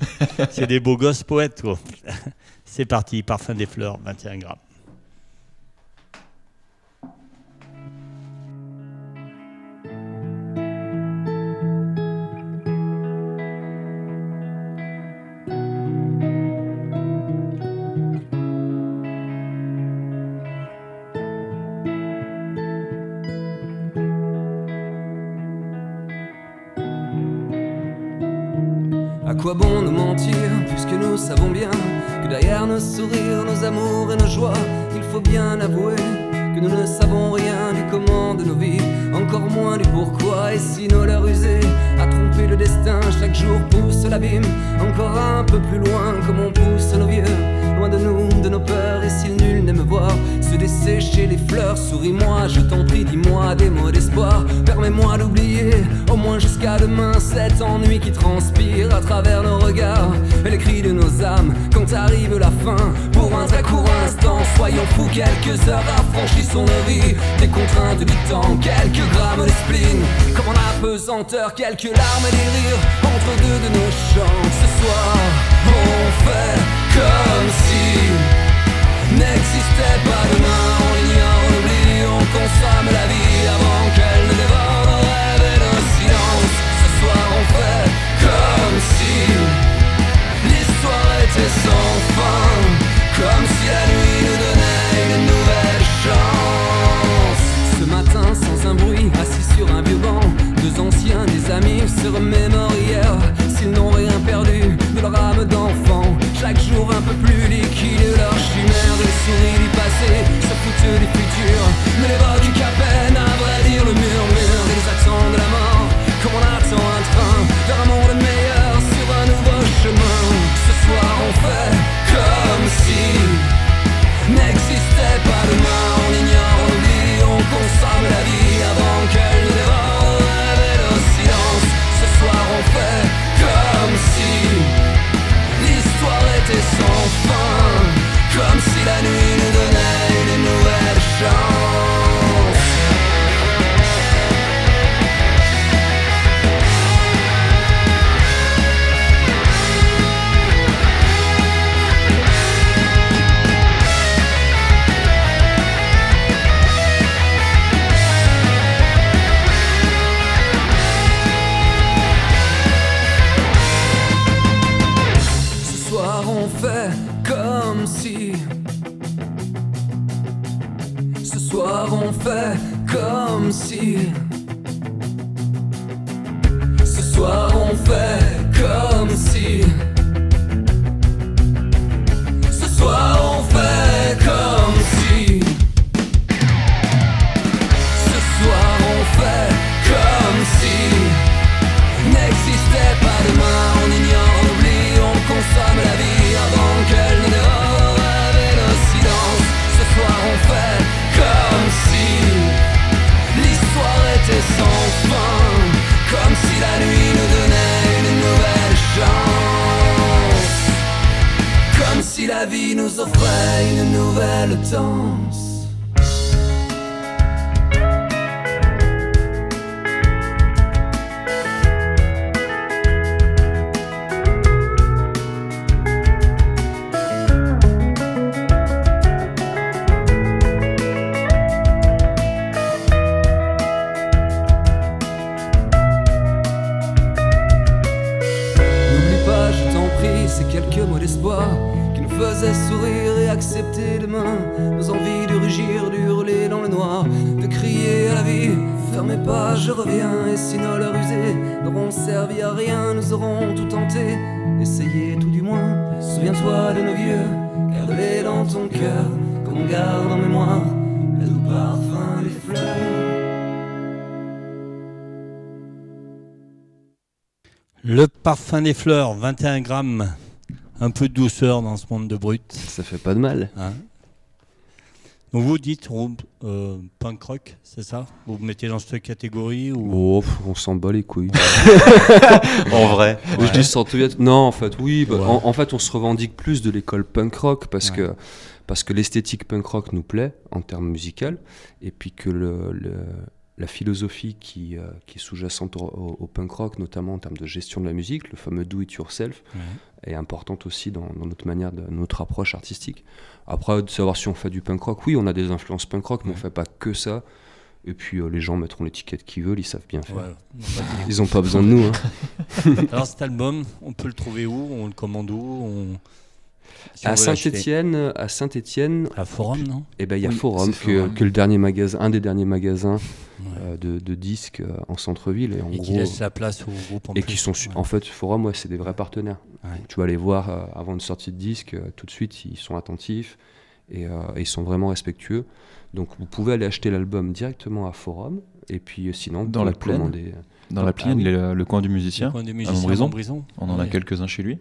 c'est des beaux gosses poètes, quoi. [laughs] c'est parti, parfum des fleurs, 21 grammes. Quoi bon nous mentir, puisque nous savons bien que derrière nos sourires, nos amours et nos joies, il faut bien avouer que nous ne savons rien du comment de nos vies, encore moins du pourquoi. Et si nos leurs usés à tromper le destin, chaque jour pousse l'abîme, encore un peu plus loin, comme on pousse nos vieux, de nous, de nos peurs. Et si nul n'aime voir se dessécher les fleurs, souris-moi, je t'en prie, dis-moi des mots d'espoir, permets-moi d'oublier, au moins jusqu'à demain, cet ennui qui transpire à travers nos regards, et les cris de nos âmes quand arrive la fin. Pour un très court instant, soyons fous quelques heures affranchis sont nos vies, des contraintes du temps, quelques grammes de spleen, comme en apesanteur, quelques larmes et des rires entre deux de nos chants. Ce soir, on fait comme si n'existait pas demain, on ignore, on oublie, on consomme la vie avant qu'elle ne dévore nos rêves et nos silences. Ce soir, on fait comme si l'histoire était sans fin, comme si la nuit nous donnait une nouvelle ce matin, sans un bruit, assis sur un vieux banc, deux anciens, des amis se remémorent chaque jour un peu plus liquide, leur chimère, les souris du passé, se foutent du futur, ne l'évoquent qu'à peine, à vrai dire, le murmure des accents de la mort, comme on attend un train vers un monde meilleur sur un nouveau chemin. Ce soir, on fait comme parfum des fleurs, 21 grammes. Un peu de douceur dans ce monde de brut. Ça fait pas de mal. Hein Donc vous dites euh, punk rock, c'est ça? Vous vous mettez dans cette catégorie ou... Oh, on s'en bat les couilles. [laughs] en vrai. Je dis sans Non, en fait, oui. Bah, en, fait, on se revendique plus de l'école punk rock parce que parce que l'esthétique punk rock nous plaît en termes musicaux et puis que le la philosophie qui, euh, qui est sous-jacente au, punk rock, notamment en termes de gestion de la musique, le fameux do it yourself, est importante aussi dans, notre manière, de, notre approche artistique. Après, de savoir si on fait du punk rock, oui, on a des influences punk rock, mais on fait pas que ça. Et puis euh, les gens mettront l'étiquette qu'ils veulent, ils savent bien faire. ils n'ont pas besoin de nous. Hein. [laughs] Alors cet album, on peut le trouver où? On le commande où? À Saint-Étienne, à Saint-Étienne. À Forum, non Eh ben il y a Forum, que, le dernier magasin, un des derniers magasins euh, de, disques euh, en centre-ville et en qui laisse la place au groupe en et qui sont en fait Forum, ouais, c'est des vrais partenaires. Tu vas les voir euh, avant une sortie de disque, tout de suite ils sont attentifs et, ils sont vraiment respectueux. Donc vous pouvez aller acheter l'album directement à Forum et puis sinon dans la plaine. Dans, la plaine, le, coin du musicien, le coin du musicien à On en a quelques-uns chez lui.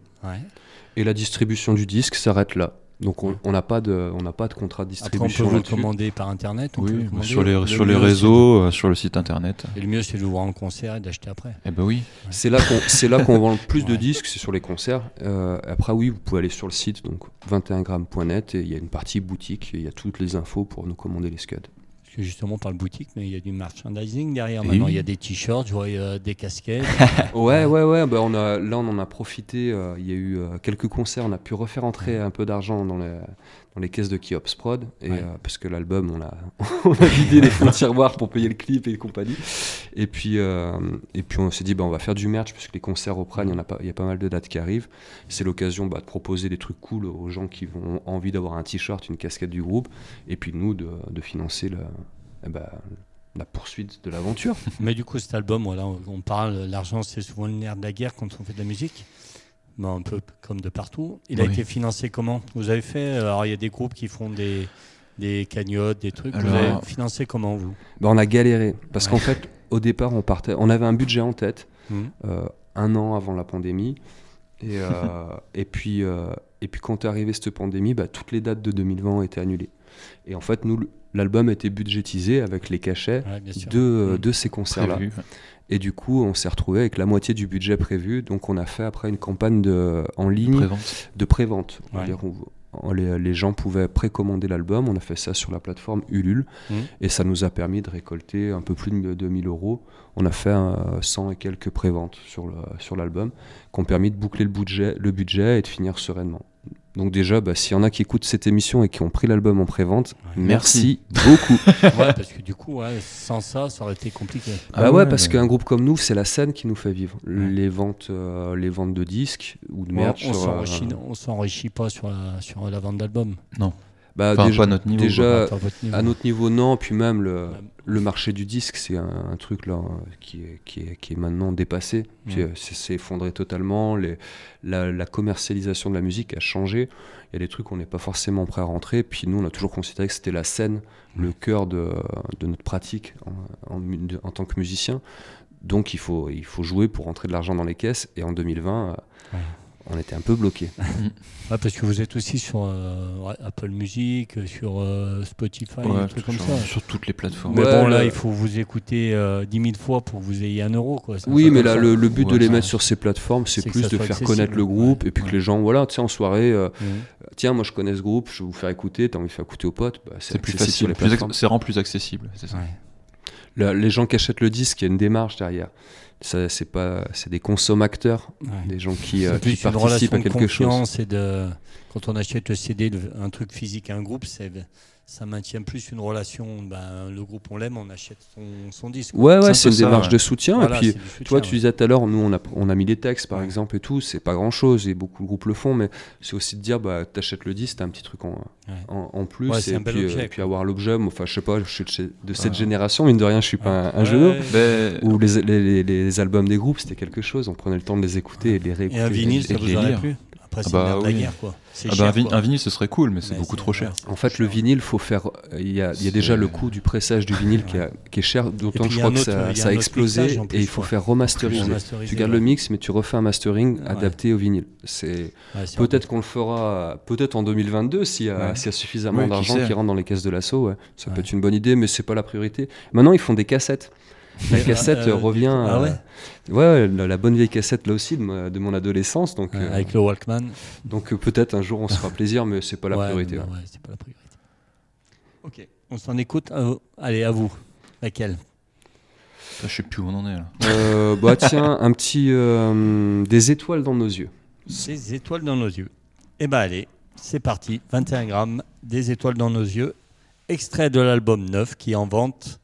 Et la distribution du disque s'arrête là. Donc on n'a pas de on n'a pas de contrat de distribution. Après on peut le commander par internet. oui, sur les sur les réseaux, euh, sur le site internet. Et le mieux c'est de voir en concert et d'acheter après. Eh ben oui. C'est là qu'on c'est là qu'on vend le plus de disques, c'est sur les concerts. Euh, après oui, vous pouvez aller sur le site donc 21grammes.net et il y a une partie boutique et il y a toutes les infos pour nous commander les scuds justement par le boutique, mais il y a du merchandising derrière. Maintenant, il y a des t-shirts, je vois euh, des casquettes. [laughs] ouais, ouais, ouais. Bah, on a, là, on en a profité. Euh, il y a eu euh, quelques concerts. On a pu refaire entrer un peu d'argent dans les, dans les caisses de Kiops Prod. Et, parce que l'album, on a, [laughs] on a vidé les fonds de tiroir pour payer le clip et compagnie. Et puis, et puis on s'est dit, bah, on va faire du merch, parce que les concerts reprennent. Il y, a pas, il y a pas mal de dates qui arrivent. C'est l'occasion bah, de proposer des trucs cool aux gens qui ont envie d'avoir un t-shirt, une casquette du groupe. Et puis nous, de, de financer le eh ben, la poursuite de l'aventure. [laughs] Mais du coup, cet album, voilà, on parle, l'argent, c'est souvent le nerf de la guerre quand on fait de la musique. Ben, un peu comme de partout. Il a été financé comment Vous avez fait Alors, il y a des groupes qui font des, des cagnottes, des trucs. vous avez financé comment, vous ben, On a galéré. Parce qu'en fait, au départ, on, partait, on avait un budget en tête, mmh. euh, un an avant la pandémie. Et, euh, [laughs] et, puis, euh, et puis, quand est arrivée cette pandémie, bah, toutes les dates de 2020 ont été annulées. Et en fait, nous, l'album a été budgétisé avec les cachets de, mm. de, ces concerts-là. Et du coup, on s'est retrouvé avec la moitié du budget prévu. Donc, on a fait après une campagne de, en ligne de prévente. Les, les, gens pouvaient précommander l'album. On a fait ça sur la plateforme Ulule. Mm. Et ça nous a permis de récolter un peu plus de 2000 euros. On a fait 100 et quelques préventes sur l'album, qui ont permis de boucler le budget, le budget et de finir sereinement. Donc déjà, bah, s'il y en a qui écoutent cette émission et qui ont pris l'album en pré-vente, merci. beaucoup. [laughs] ouais, parce que du coup, sans ça, ça aurait été compliqué. Bah ah ouais, parce qu'un groupe comme nous, c'est la scène qui nous fait vivre. Les ventes, euh, les ventes de disques ou de merch. on s'enrichit pas sur la, sur la vente d'albums. Non. Bah, déjà, notre niveau, déjà à notre niveau, non. Puis même le, le marché du disque, c'est un, truc là qui est, qui est, qui est maintenant dépassé. Euh, c'est effondré totalement. Les, la, la, commercialisation de la musique a changé. Il y a des trucs qu'on n'est pas forcément prêt à rentrer. Puis nous, on a toujours considéré que c'était la scène, le cœur de, de, notre pratique en, en, en, tant que musicien. Donc il faut, il faut jouer pour rentrer de l'argent dans les caisses. Et en 2020, on était un peu bloqué. [laughs] parce que vous êtes aussi sur euh, Apple Music, sur euh, Spotify, trucs comme ça. Sur toutes les plateformes. Mais bon, là, il faut vous écouter euh, 10 000 fois pour que vous ayez un euro. Quoi. Oui, mais là, le, but de les mettre sur ces plateformes, c'est plus de faire connaître le groupe et puis que les gens, voilà, tu sais, en soirée, euh, tiens, moi je connais ce groupe, je vais vous faire écouter, t'as envie de faire écouter aux potes. Bah, c'est plus facile, c'est rend plus accessible, c'est ça. les gens qui achètent le disque, il y a une démarche derrière c'est pas c'est des consommateurs des gens qui, euh, qui participent à quelque chose. et de quand on achète le CD un truc physique à un groupe c'est ça maintient plus une relation. Ben, le groupe, on l'aime, on achète son, disque. Ouais, ouais, c'est une démarche de soutien. et puis, toi, tu disais tout à l'heure, nous, on a, on a mis des textes, par exemple, et tout. C'est pas grand chose, et beaucoup de groupes le font, mais c'est aussi de dire, bah, t'achètes le disque, t'as un petit truc en, en, plus. et, puis, euh, puis, avoir l'objet. Enfin, je sais pas, je suis de, cette génération, mine de rien, je suis pas un, jeu. Ou les, les, les, albums des groupes, c'était quelque chose. On prenait le temps de les écouter et de les réécouter. Et un vinyle, ça vous aurait plu? Après, c'est ah bah, guerre, quoi. Ah bah, un, vinyle, ce serait cool, mais c'est beaucoup trop cher. En fait, le vinyle, faut faire. Il y a, il y a déjà le coût du pressage du vinyle qui, qui, est cher, d'autant que je crois que ça, ça a explosé et il faut faire remasteriser. Tu gardes le mix, mais tu refais un mastering adapté au vinyle. C'est peut-être qu'on le fera, peut-être en 2022 s'il y, a suffisamment d'argent qui rentre dans les caisses de l'assaut. Ça peut être une bonne idée, mais c'est pas la priorité. Maintenant, ils font des cassettes. La cassette euh, revient. Ah ouais, ouais la, bonne vieille cassette là aussi de, de mon adolescence. Donc, euh, avec le Walkman. Donc euh, peut-être un jour on se fera [laughs] plaisir, mais c'est pas la priorité. Ouais, c'est pas la priorité. Ok, on s'en écoute. allez, à vous. Laquelle Je sais plus où on en est là. bah tiens, un petit des étoiles dans nos yeux. Des étoiles dans nos yeux. Eh ben allez, c'est parti. 21 grammes, des étoiles dans nos yeux. Extrait de l'album 9 qui est en vente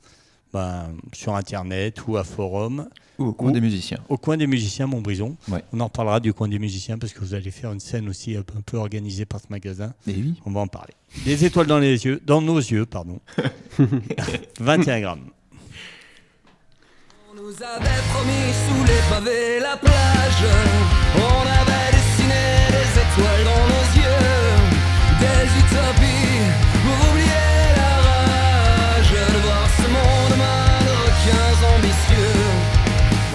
ben, sur Internet ou à forum. Ou au coin des musiciens. Au coin des musiciens, Montbrison. On en reparlera du coin des musiciens parce que vous allez faire une scène aussi un peu, organisée par ce magasin. Et oui. On va en parler. Des étoiles dans les yeux, dans nos yeux, pardon. [laughs] 21 grammes. On nous avait promis sous les pavés la plage. On avait dessiné des étoiles dans nos yeux. Des utopies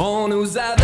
On nous avait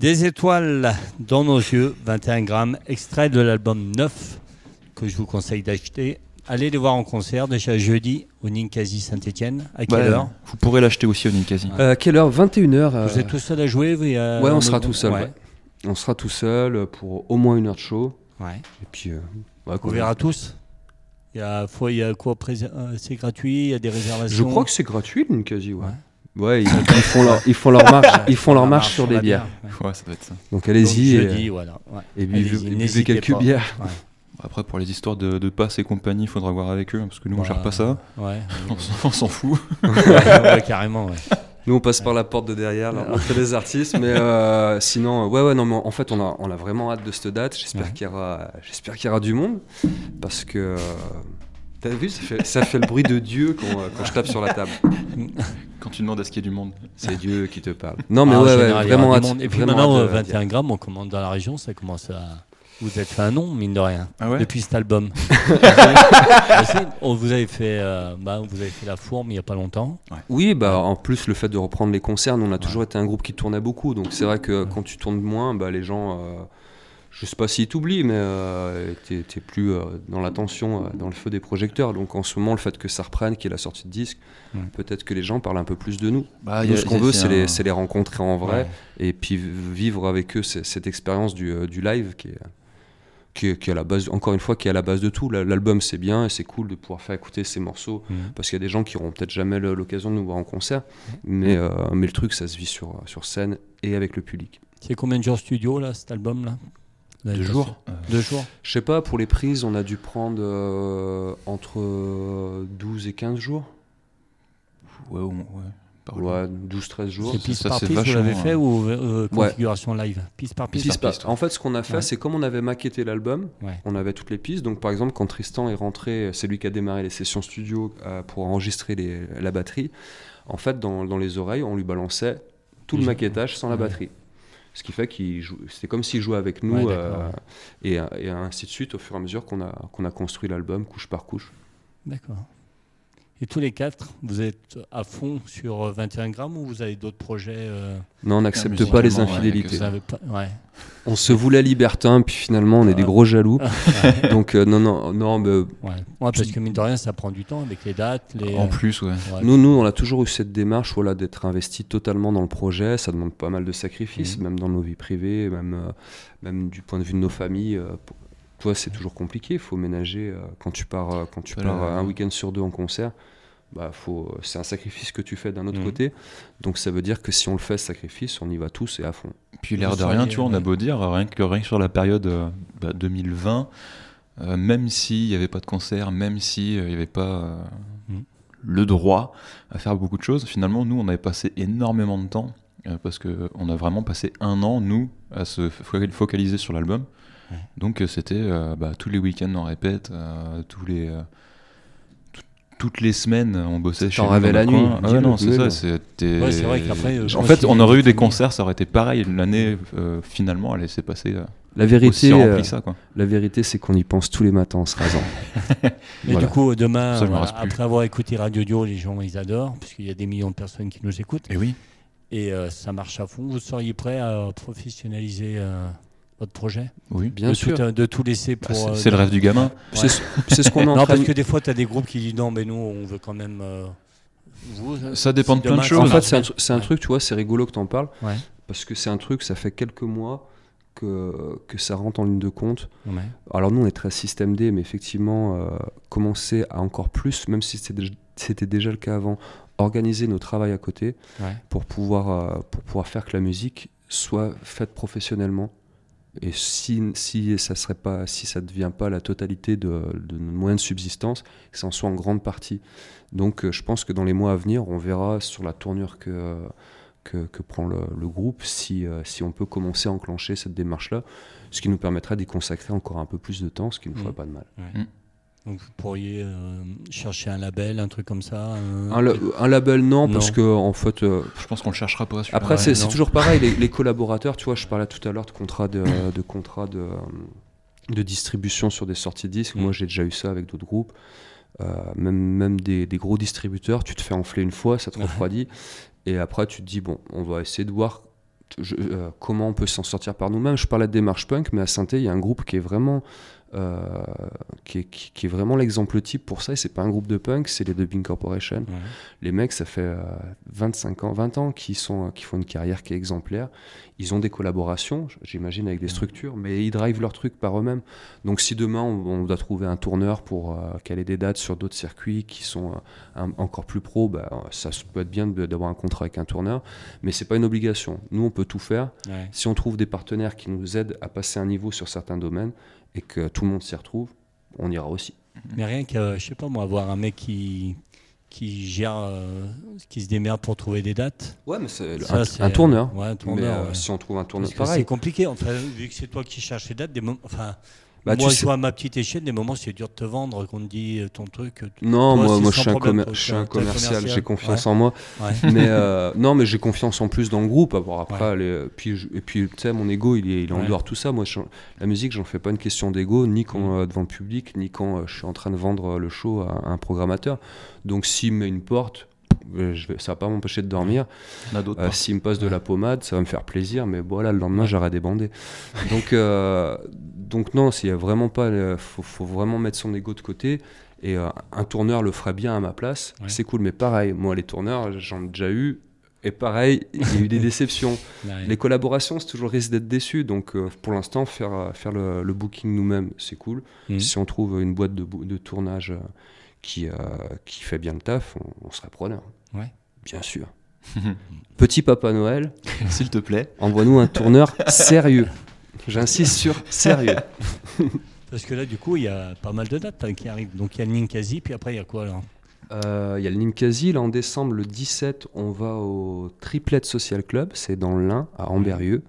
Des étoiles dans nos yeux, 21 grammes, extrait de l'album 9 que je vous conseille d'acheter. Allez les voir en concert déjà jeudi au Ninkasi Saint-Etienne. À quelle heure Vous pourrez l'acheter aussi au Ninkasi. Euh, à quelle heure? 21h. Euh, vous êtes tout seul à jouer Oui, Ouais, on sera tout seul. On sera tout seul pour au moins une heure de show. Ouais. Et puis. Euh, on verra tous. Il y a, il y a quoi C'est gratuit Il y a des réservations Je crois que c'est gratuit le Ninkasi, ouais. Ouais, [laughs] ils, font leur, ils font leur marche, ils font leur marche sur des bières. Ouais, ça doit être ça. Donc allez-y et, voilà, et buvez quelques bières. Après, pour les histoires de, de passe et compagnie, il faudra voir avec eux, parce que nous, on gère pas ça. Ouais. [laughs] on s'en fout. [laughs] carrément, ouais. Nous, on passe par la porte de derrière, là, on fait des artistes, mais euh, sinon, ouais, ouais, non, mais en fait, on a, on a vraiment hâte de cette date. J'espère qu'il y aura, j'espère qu'il y aura du monde, parce que T'as vu, ça fait, ça fait, le bruit de Dieu quand, quand, je tape sur la table. Quand tu demandes à ce qu'il y ait du monde. C'est [laughs] Dieu qui te parle. Non, mais ah, ouais, ouais, vraiment Et puis maintenant, 21 grammes, on commande dans la région, ça commence à. vous êtes fait un nom, mine de rien, ah depuis cet album. [laughs] on vous avez fait, euh, bah, vous avez fait la fourme il n'y a pas longtemps. Oui, bah en plus le fait de reprendre les concerts, on a toujours été un groupe qui tournait beaucoup, donc c'est vrai que quand tu tournes moins, bah, les gens, euh, je sais pas s'ils t'oublient, mais euh, tu t'es plus dans l'attention, dans le feu des projecteurs. Donc en ce moment, le fait que ça reprenne, qu'il y ait la sortie de disque, peut-être que les gens parlent un peu plus de nous. Bah, nous, ce qu'on veut, c'est les, les, rencontrer en vrai et puis vivre avec eux cette expérience du, du live qui est qui est, à la base, encore une fois, qui est à la base de tout. L'album, c'est bien et c'est cool de pouvoir faire écouter ces morceaux mhm. parce qu'il y a des gens qui n'auront peut-être jamais l'occasion de nous voir en concert. Mais, euh, mais le truc, ça se vit sur, sur scène et avec le public. C'est combien de jours studio, là, cet album-là? Deux jours. Deux jours Je sais pas, pour les prises, on a dû prendre euh, entre 12 et 15 jours. Ouais, ouais. Ouais, 12-13 jours. C'est piste par piste, vous l'avez fait ou euh, configuration live? Piste par piste, En fait, ce qu'on a fait, c'est comme on avait maquetté l'album, on avait toutes les pistes. Donc, par exemple, quand Tristan est rentré, c'est lui qui a démarré les sessions studio euh, pour enregistrer les, la batterie. En fait, dans, dans, les oreilles, on lui balançait tout le maquettage sans la batterie. Ce qui fait qu'il c'était comme s'il jouait avec nous euh, et, et, ainsi de suite au fur et à mesure qu'on a, qu'on a construit l'album couche par couche. D'accord. Et tous les quatre, vous êtes à fond sur 21 euh, grammes ou vous avez d'autres projets euh, Non, on n'accepte pas les infidélités. On se voulait libertin, puis finalement on est des gros jaloux. [laughs] Donc euh, non, non, non. Mais, parce que mine de rien, ça prend du temps avec les dates. Les, en plus, ouais. Nous, nous, on a toujours eu cette démarche voilà, d'être investi totalement dans le projet. Ça demande pas mal de sacrifices, mhm. même dans nos vies privées, même, même du point de vue de nos familles toi, c'est toujours compliqué. Il faut ménager euh, quand tu pars, euh, quand tu pars un week-end sur deux en concert. Bah, faut, c'est un sacrifice que tu fais d'un autre mhm. côté. Donc ça veut dire que si on le fait, ce sacrifice, on y va tous et à fond. Puis l'air de rien, tu vois, on a beau dire, rien que, rien sur la période 2020, euh, bah, même s'il n'y avait pas de concert, même s'il n'y avait pas mhm. le droit à faire beaucoup de choses, finalement, nous, on avait passé énormément de temps, parce qu'on a vraiment passé un an, nous, à se focaliser sur l'album. Donc euh, c'était euh, bah, tous les week-ends on répète, euh, tous les toutes les semaines, on bossait chez nous. rêvais la nuit. Ah non, c'est ça. C'était. en fait, on aurait eu des concerts, ça aurait été pareil. L'année, finalement, elle s'est passée. la vérité, la vérité, c'est qu'on y pense tous les matins en se rasant. [laughs] Mais du coup, demain, après avoir écouté Radio Dio, les gens ils adorent, puisqu'il y a des millions de personnes qui nous écoutent. Et oui. Et ça marche à fond. Vous seriez prêt à professionnaliser votre projet Oui, bien sûr. de tout laisser bah, pour. c'est le rêve du gamin. C'est ce qu'on [laughs] en Non, parce que des fois, tu as des groupes qui disent non, mais nous, on veut quand même. Euh, vous, ça dépend de plein de choses. En fait, c'est un, truc, tu vois, c'est rigolo que tu en parles. Parce que c'est un truc, ça fait quelques mois que, que ça rentre en ligne de compte. Alors, nous, on est très système D, mais effectivement, euh, commencer à encore plus, même si c'était déjà le cas avant, organiser nos travaux à côté pour, pouvoir, euh, pour pouvoir faire que la musique soit faite professionnellement et si, si ça serait pas, si ça ne devient pas la totalité de, de nos moyens de subsistance, que ça en soit en grande partie. Donc euh, je pense que dans les mois à venir, on verra sur la tournure que, que, prend le, groupe si, euh, si on peut commencer à enclencher cette démarche-là, ce qui nous permettrait d'y consacrer encore un peu plus de temps, ce qui ne ferait mmh. pas de mal. Mmh. Donc vous pourriez euh, chercher un label, un truc comme ça un, label non, parce que en fait... Euh, je pense qu'on le cherchera pas. Après c'est toujours pareil, [laughs] les, collaborateurs, tu vois, je parlais tout à l'heure de contrats de, [coughs] de, contrat de, de, distribution sur des sorties disques, moi mm. j'ai déjà eu ça avec d'autres groupes. Euh, même, même des, des, gros distributeurs, tu te fais enfler une fois, ça te refroidit, et après tu te dis, bon, on va essayer de voir comment on peut s'en sortir par nous-mêmes. Je parlais de démarche punk, mais à saint il y a un groupe qui est vraiment euh, qui, est, qui, est, vraiment l'exemple type pour ça. Et c'est pas un groupe de punk, c'est les Dubbing Corporation. Les mecs, ça fait 25 euh, ans, 20 ans qu'ils sont, qui font une carrière qui est exemplaire. Ils ont des collaborations, j'imagine, avec des structures, mais ils drivent leur truc par eux-mêmes. Donc si demain on, doit trouver un tourneur pour euh, caler des dates sur d'autres circuits qui sont encore plus pro, bah, ça peut être bien d'avoir un contrat avec un tourneur, mais c'est pas une obligation. Nous, on peut tout faire. Si on trouve des partenaires qui nous aident à passer un niveau sur certains domaines, et que tout le monde s'y retrouve, on ira aussi. Mais rien que, je sais pas moi, avoir un mec qui, qui gère, euh, qui se démerde pour trouver des dates. Ouais, mais c'est un, tourneur. Ouais, un tourneur mais, euh, si on trouve un tourneur pareil. C'est compliqué, enfin, vu que c'est toi qui cherches les dates, des enfin, bah, moi, je vois à ma petite échelle, des moments, c'est dur de te vendre, qu'on te dit euh, ton truc. Non, moi, moi je suis un, commercial, j'ai confiance en moi. [laughs] mais euh, non, mais j'ai confiance en plus dans le groupe. après, les, puis, et puis, tu sais, mon ego, il est, il est en dehors de tout ça. Moi, la musique, j'en fais pas une question d'ego, ni quand mm. euh, devant le public, ni quand je suis en train de vendre le show à, un programmateur. Donc, s'il me met une porte, je vais, ça va pas m'empêcher de dormir. Euh, S'il me passe de la pommade, ça va me faire plaisir, mais voilà, le lendemain, j'aurai des bandés. donc, euh, donc non, s'il y a vraiment pas, euh, faut, faut, vraiment mettre son ego de côté. Et euh, un tourneur le ferait bien à ma place, c'est cool. Mais pareil, moi, les tourneurs, j'en ai déjà eu. Et pareil, il y a eu des [laughs] déceptions. Les collaborations, c'est toujours risque d'être déçu. Donc, pour l'instant, faire, faire le, booking nous-mêmes, c'est cool. Mmh. Si on trouve une boîte de, de tournage qui, qui fait bien le taf, on, on serait preneur. Ouais. Bien sûr. [laughs] Petit Papa Noël, [laughs] s'il te plaît, envoie-nous un tourneur sérieux. J'insiste sur [laughs] sérieux. Parce que là, du coup, il y a pas mal de dates hein, qui arrivent. Donc il y a le Ninkasi, puis après, il y a quoi là? Euh, il y a le Ninkasi, là en décembre, le 17, on va au Triplet Social Club, c'est dans l'Ain, à Amberieux.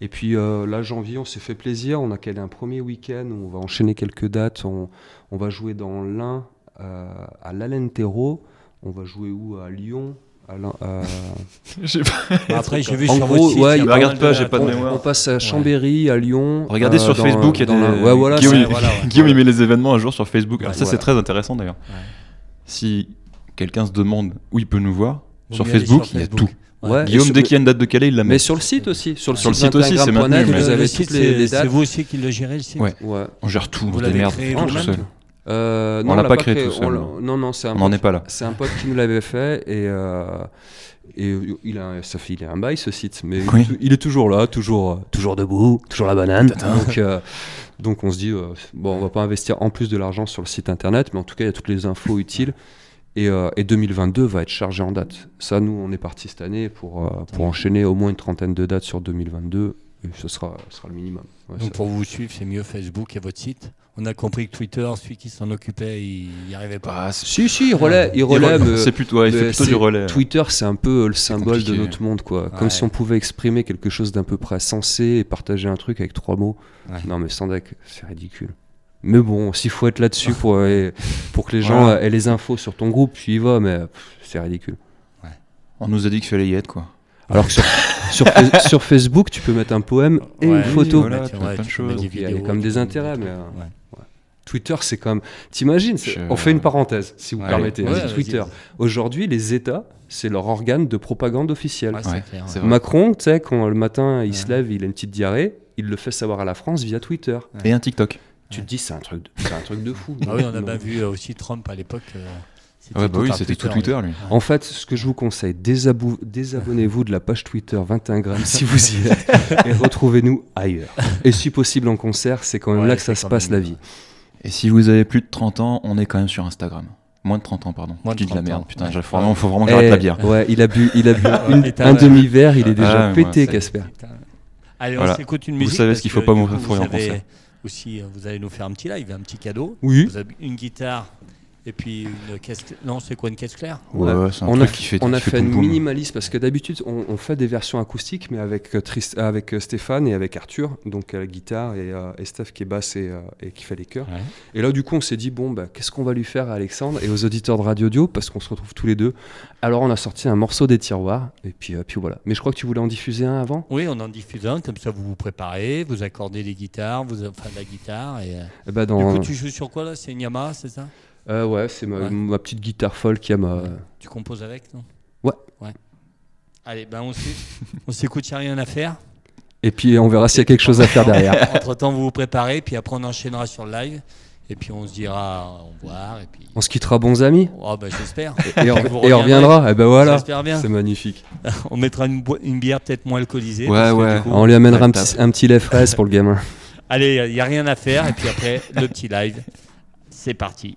Et puis euh, là, janvier, on s'est fait plaisir, on a calé un premier week-end, on va enchaîner quelques dates, on, va jouer dans l'Ain, euh, à l'Alentero, on va jouer où? À Lyon à bah, [laughs] Après, j'ai vu en sur gros, ouais, regarde pas, j'ai pas de mémoire. On passe à Chambéry, à Lyon. Regardez sur euh, Facebook, il y a des. Ouais, voilà, Guillaume, [laughs] Guillaume il met les événements un jour sur Facebook. Alors ça, c'est très intéressant d'ailleurs. Si quelqu'un se demande où il peut nous voir, sur Facebook, il y a tout. Guillaume, dès qu'il y a une date de Calais, il la met. Mais sur le site aussi. Sur le, sur site, aussi, c'est maintenant. Vous avez toutes les dates. C'est vous aussi qui le gérez le site Ouais. On gère tout, on se démerde Euh, on l'a pas créé, tout seul. non, non, c'est un. On n'en est pas là. C'est un pote qui nous l'avait fait et. Euh, et il a, ça fait, il a un bail ce site, mais il, est toujours là, toujours, toujours debout, toujours la banane. Donc, euh, donc on se dit, bon, on va pas investir en plus de l'argent sur le site internet, mais en tout cas, il y a toutes les infos utiles. Et, et, 2022 va être chargé en date. Ça, nous, on est parti cette année pour, pour enchaîner au moins une trentaine de dates sur 2022. Et ce sera, ce sera le minimum. donc pour vous suivre, c'est mieux Facebook et votre site on a compris que Twitter, celui qui s'en occupait, il n'y arrivait pas. Ah, si, si, il relaie. Il. C'est plutôt, du relais. Twitter, c'est un peu le symbole de notre monde, quoi. Comme si on pouvait exprimer quelque chose d'un peu près sensé et partager un truc avec trois mots. Non, mais sans deck, c'est ridicule. Mais bon, s'il faut être là-dessus [laughs] pour, euh, pour que les gens aient les infos sur ton groupe, tu y vas, mais c'est ridicule. On nous a dit qu'il fallait y être, quoi. Alors que sur, [laughs] sur, Facebook, tu peux mettre un poème et une photo. Voilà, Il y a comme des intérêts, mais. Euh, Twitter, c'est comme. T'imagines On fait une parenthèse, si vous permettez. Twitter. Aujourd'hui, les États, c'est leur organe de propagande officielle. Macron, tu sais, quand le matin il se lève, il a une petite diarrhée, il le fait savoir à la France via Twitter. Et un TikTok. Tu te dis, c'est un, truc de, un truc de fou. Ah oui, on a bien vu aussi Trump à l'époque. Euh, bah oui, c'était tout Twitter, lui. En fait, ce que je vous conseille, désabonnez-vous de la page Twitter 21 grammes si vous y êtes [laughs] et retrouvez-nous ailleurs. Et si possible en concert, c'est quand même là que ça se passe la vie. Et si vous avez plus de 30 ans, on est quand même sur Instagram. Moins de 30 ans, pardon. Moins de, de la merde. Putain, il faut vraiment que j'arrête la bière. Ouais, il a bu, il a bu un demi-verre, il est déjà pété, Casper. Allez, on s'écoute une musique. Vous savez ce qu'il faut pas m'offrir en concert. Aussi, euh, vous allez nous faire un petit live, un petit cadeau. Oui. Vous avez une guitare et puis une caisse. Non, c'est quoi une caisse claire? Ouais, On a, qui fait, on a fait une minimaliste parce que d'habitude on, fait des versions acoustiques, mais avec, euh, avec euh, Stéphane et avec Arthur, donc la guitare, et, euh, Steph qui est basse et, qui fait les chœurs. Et là, du coup, on s'est dit bon, bah, qu'est-ce qu'on va lui faire à Alexandre et aux auditeurs de Radio Dio parce qu'on se retrouve tous les deux. Alors, on a sorti un morceau des tiroirs et puis, puis voilà. Mais je crois que tu voulais en diffuser un avant? Oui, on en diffuse un, comme ça vous vous préparez, vous accordez les guitares, vous enfin la guitare. Et, et bah dans... Du coup, tu joues sur quoi là? C'est une Yamaha, c'est ça? Euh, ouais, c'est ma, petite guitare folk qui a ma. Tu composes avec, non? Ouais. Ouais. Allez, ben on s'écoute, il n'y a rien à faire. Et puis on verra s'il y a quelque chose à faire derrière. [laughs] Entre temps, vous vous préparez, puis après on enchaînera sur le live. Et puis on se dira au revoir. Et puis... On se quittera bons amis? Oh, bah, J'espère. Et, on, reviendra. Et eh ben voilà. C'est magnifique. [laughs] on mettra une, une bière peut-être moins alcoolisée. Ouais, ouais. on lui amènera un petit, un petit lait fraise pour le gamin. [laughs] Allez, il n'y a rien à faire. Et puis après, le petit live. C'est parti.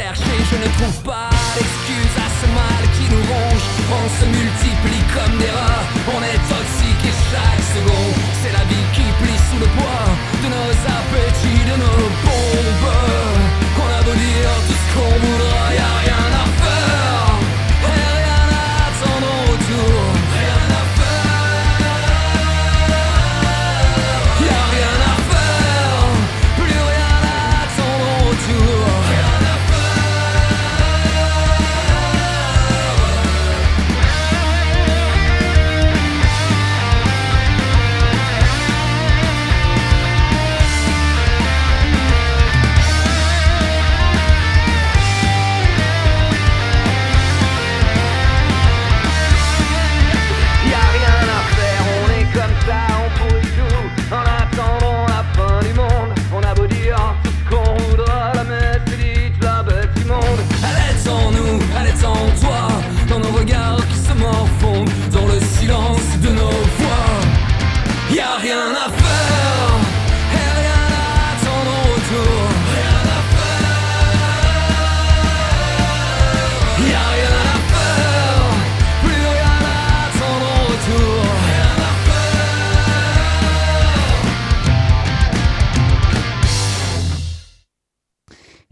ne trouve pas d'excuse à ce mal qui nous ronge. On se multiplie comme des rats, on est toxique et chaque seconde, c'est la vie qui plie sous le poids de nos appétits, de nos bombes. Qu'on a beau dire tout ce qu'on voudra,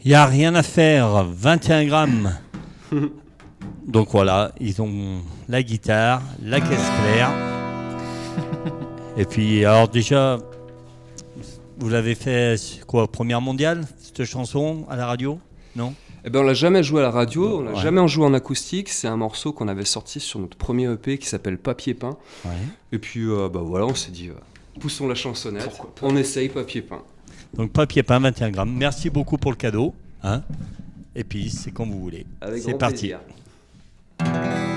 Il n'y a rien à faire, 21 grammes. [laughs] Donc voilà, ils ont la guitare, la caisse claire. Et puis, alors déjà, vous l'avez fait, quoi, première mondiale, cette chanson, à la radio? Non? Eh ben, on l'a jamais joué à la radio, on l'a Ouais. jamais en joué en acoustique. C'est un morceau qu'on avait sorti sur notre premier EP qui s'appelle Papier peint. Ouais. Et puis, euh, bah voilà, on s'est dit, euh, poussons la chansonnette, on essaye Papier peint. Donc papier peint, 21 grammes. Merci beaucoup pour le cadeau. Hein Et puis, c'est quand vous voulez. C'est parti. plaisir.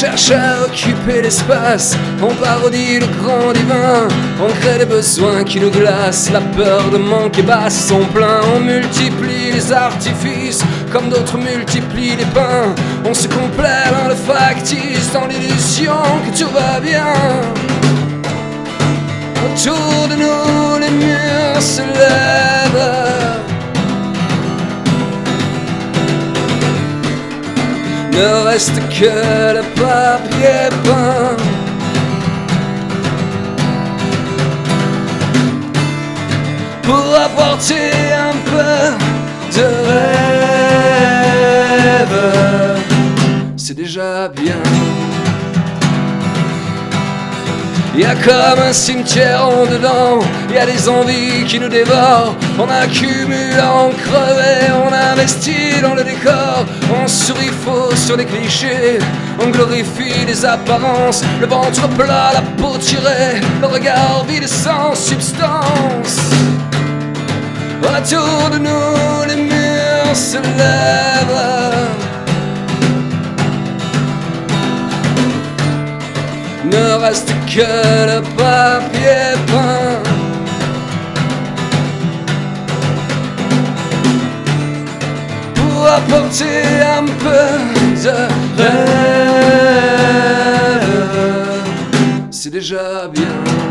Cherche à occuper l'espace, on parodie le grand divin, on crée des besoins qui nous glacent, la peur de manquer basse son plein, on multiplie les artifices, comme d'autres multiplient les pains, on se complaît dans le factice, dans l'illusion que tout va bien. Autour de nous, les murs se lèvent. Ne reste que le papier peint. Pour apporter un peu de rêve, c'est déjà bien. Y a comme un cimetière en dedans, y a des envies qui nous dévorent. On accumule en crever, on investit dans le décor. On sourit faux sur les clichés, on glorifie les apparences. Le ventre plat, la peau tirée, le regard vide sans substance. Autour de nous, les murs se lèvent. Ne reste que le papier peint. Pour apporter un peu de rêve, c'est déjà bien.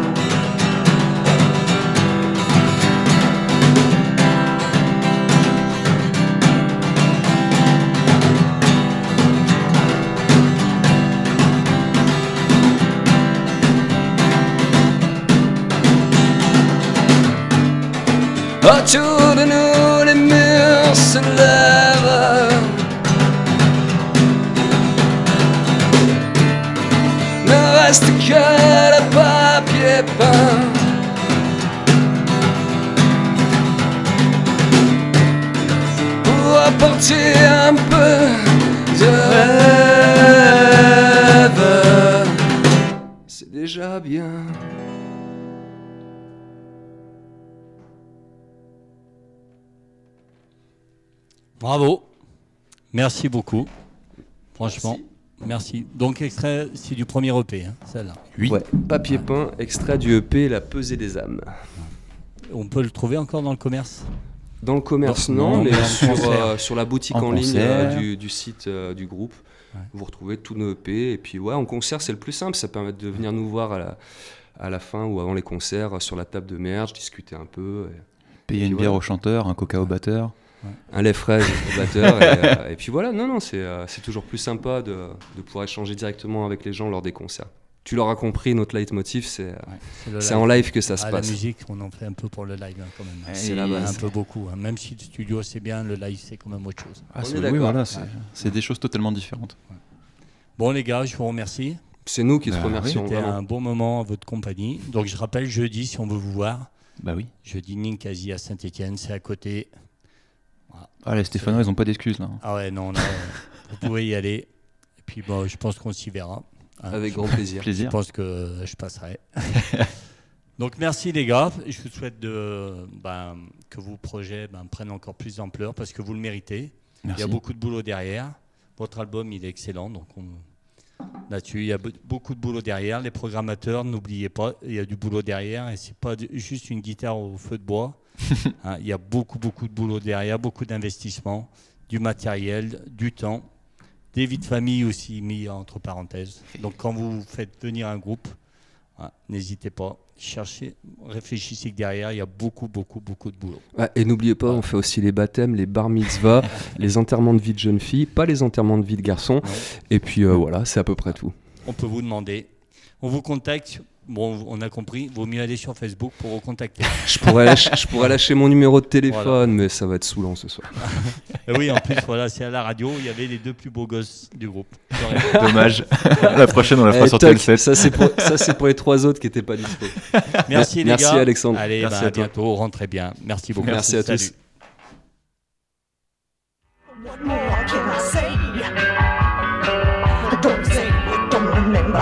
Autour de nous, les murs se lèvent. Ne reste que le papier peint. Pour apporter un peu de rêve, Bravo. Merci beaucoup. Franchement, merci. Donc, extrait, c'est du premier EP, hein, celle-là. Oui. papier peint, extrait du EP La pesée des âmes. On peut le trouver encore dans le commerce? Dans le commerce, non, mais sur, euh, sur, la boutique en, ligne euh, du, site euh, du groupe. Vous retrouvez tous nos EP. Et puis, ouais, en concert, c'est le plus simple. Ça permet de venir nous voir à la, à la fin ou avant les concerts sur la table de merge, discuter un peu. Payer une bière au chanteur, un coca au batteur un lait fraise au batteur. Euh, et, puis voilà, non, non, euh, c'est toujours plus sympa de, de, pouvoir échanger directement avec les gens lors des concerts. Tu l'auras compris, notre leitmotiv, c'est c'est en live que ça se ah, passe. La musique, on en fait un peu pour le live hein, quand même. C'est la base. Un peu beaucoup. Hein. Même si le studio c'est bien, le live c'est quand même autre chose. Ah, oui, voilà, c'est des choses totalement différentes. Bon les gars, je vous remercie. C'est nous qui te bah remercions. C'était un bon moment à votre compagnie. Donc je rappelle jeudi si on veut vous voir. Bah oui. Jeudi Ninkasi à Saint-Etienne, c'est à côté. Ah, les Stéphanois, ils n'ont pas d'excuses là. Ah ouais, non, non [laughs] vous pouvez y aller. Et puis bon, je pense qu'on s'y verra. Hein. Avec grand plaisir. Je pense que je passerai. [laughs] Donc merci les gars. Je vous souhaite de, ben, que vos projets ben, prennent encore plus d'ampleur parce que vous le méritez. Il y a beaucoup de boulot derrière. Votre album, il est excellent. Donc là-dessus, il y a beaucoup de boulot derrière. Les programmateurs, n'oubliez pas, il y a du boulot derrière et c'est pas juste une guitare au feu de bois. Hein, il y a beaucoup, beaucoup de boulot derrière, beaucoup d'investissement, du matériel, du temps, des vies de famille aussi mis entre parenthèses. Donc quand vous faites venir un groupe, hein, n'hésitez pas, cherchez, réfléchissez que derrière, il y a beaucoup, beaucoup, beaucoup de boulot. et n'oubliez pas, on fait aussi les baptêmes, les bar mitzvahs, [laughs] les enterrements de vie de jeunes filles, pas les enterrements de vie de garçons. Et puis euh, voilà, c'est à peu près tout. On peut vous demander. On vous contacte Bon, on a compris, vaut mieux aller sur Facebook pour recontacter. [laughs] je, pourrais lâcher, je pourrais lâcher mon numéro de téléphone, mais ça va être saoulant ce soir. [laughs] oui, en plus, voilà, c'est à la radio, il y avait les deux plus beaux gosses du groupe. [laughs] Dommage. la prochaine, on la fera eh, sur TLC. Ça, c'est pour, pour, les trois autres qui n'étaient pas dispo. Merci, les Merci, Alexandre. Allez, Merci bah, à, bientôt, rentrez bien. Merci beaucoup. Merci, à tous. Salut.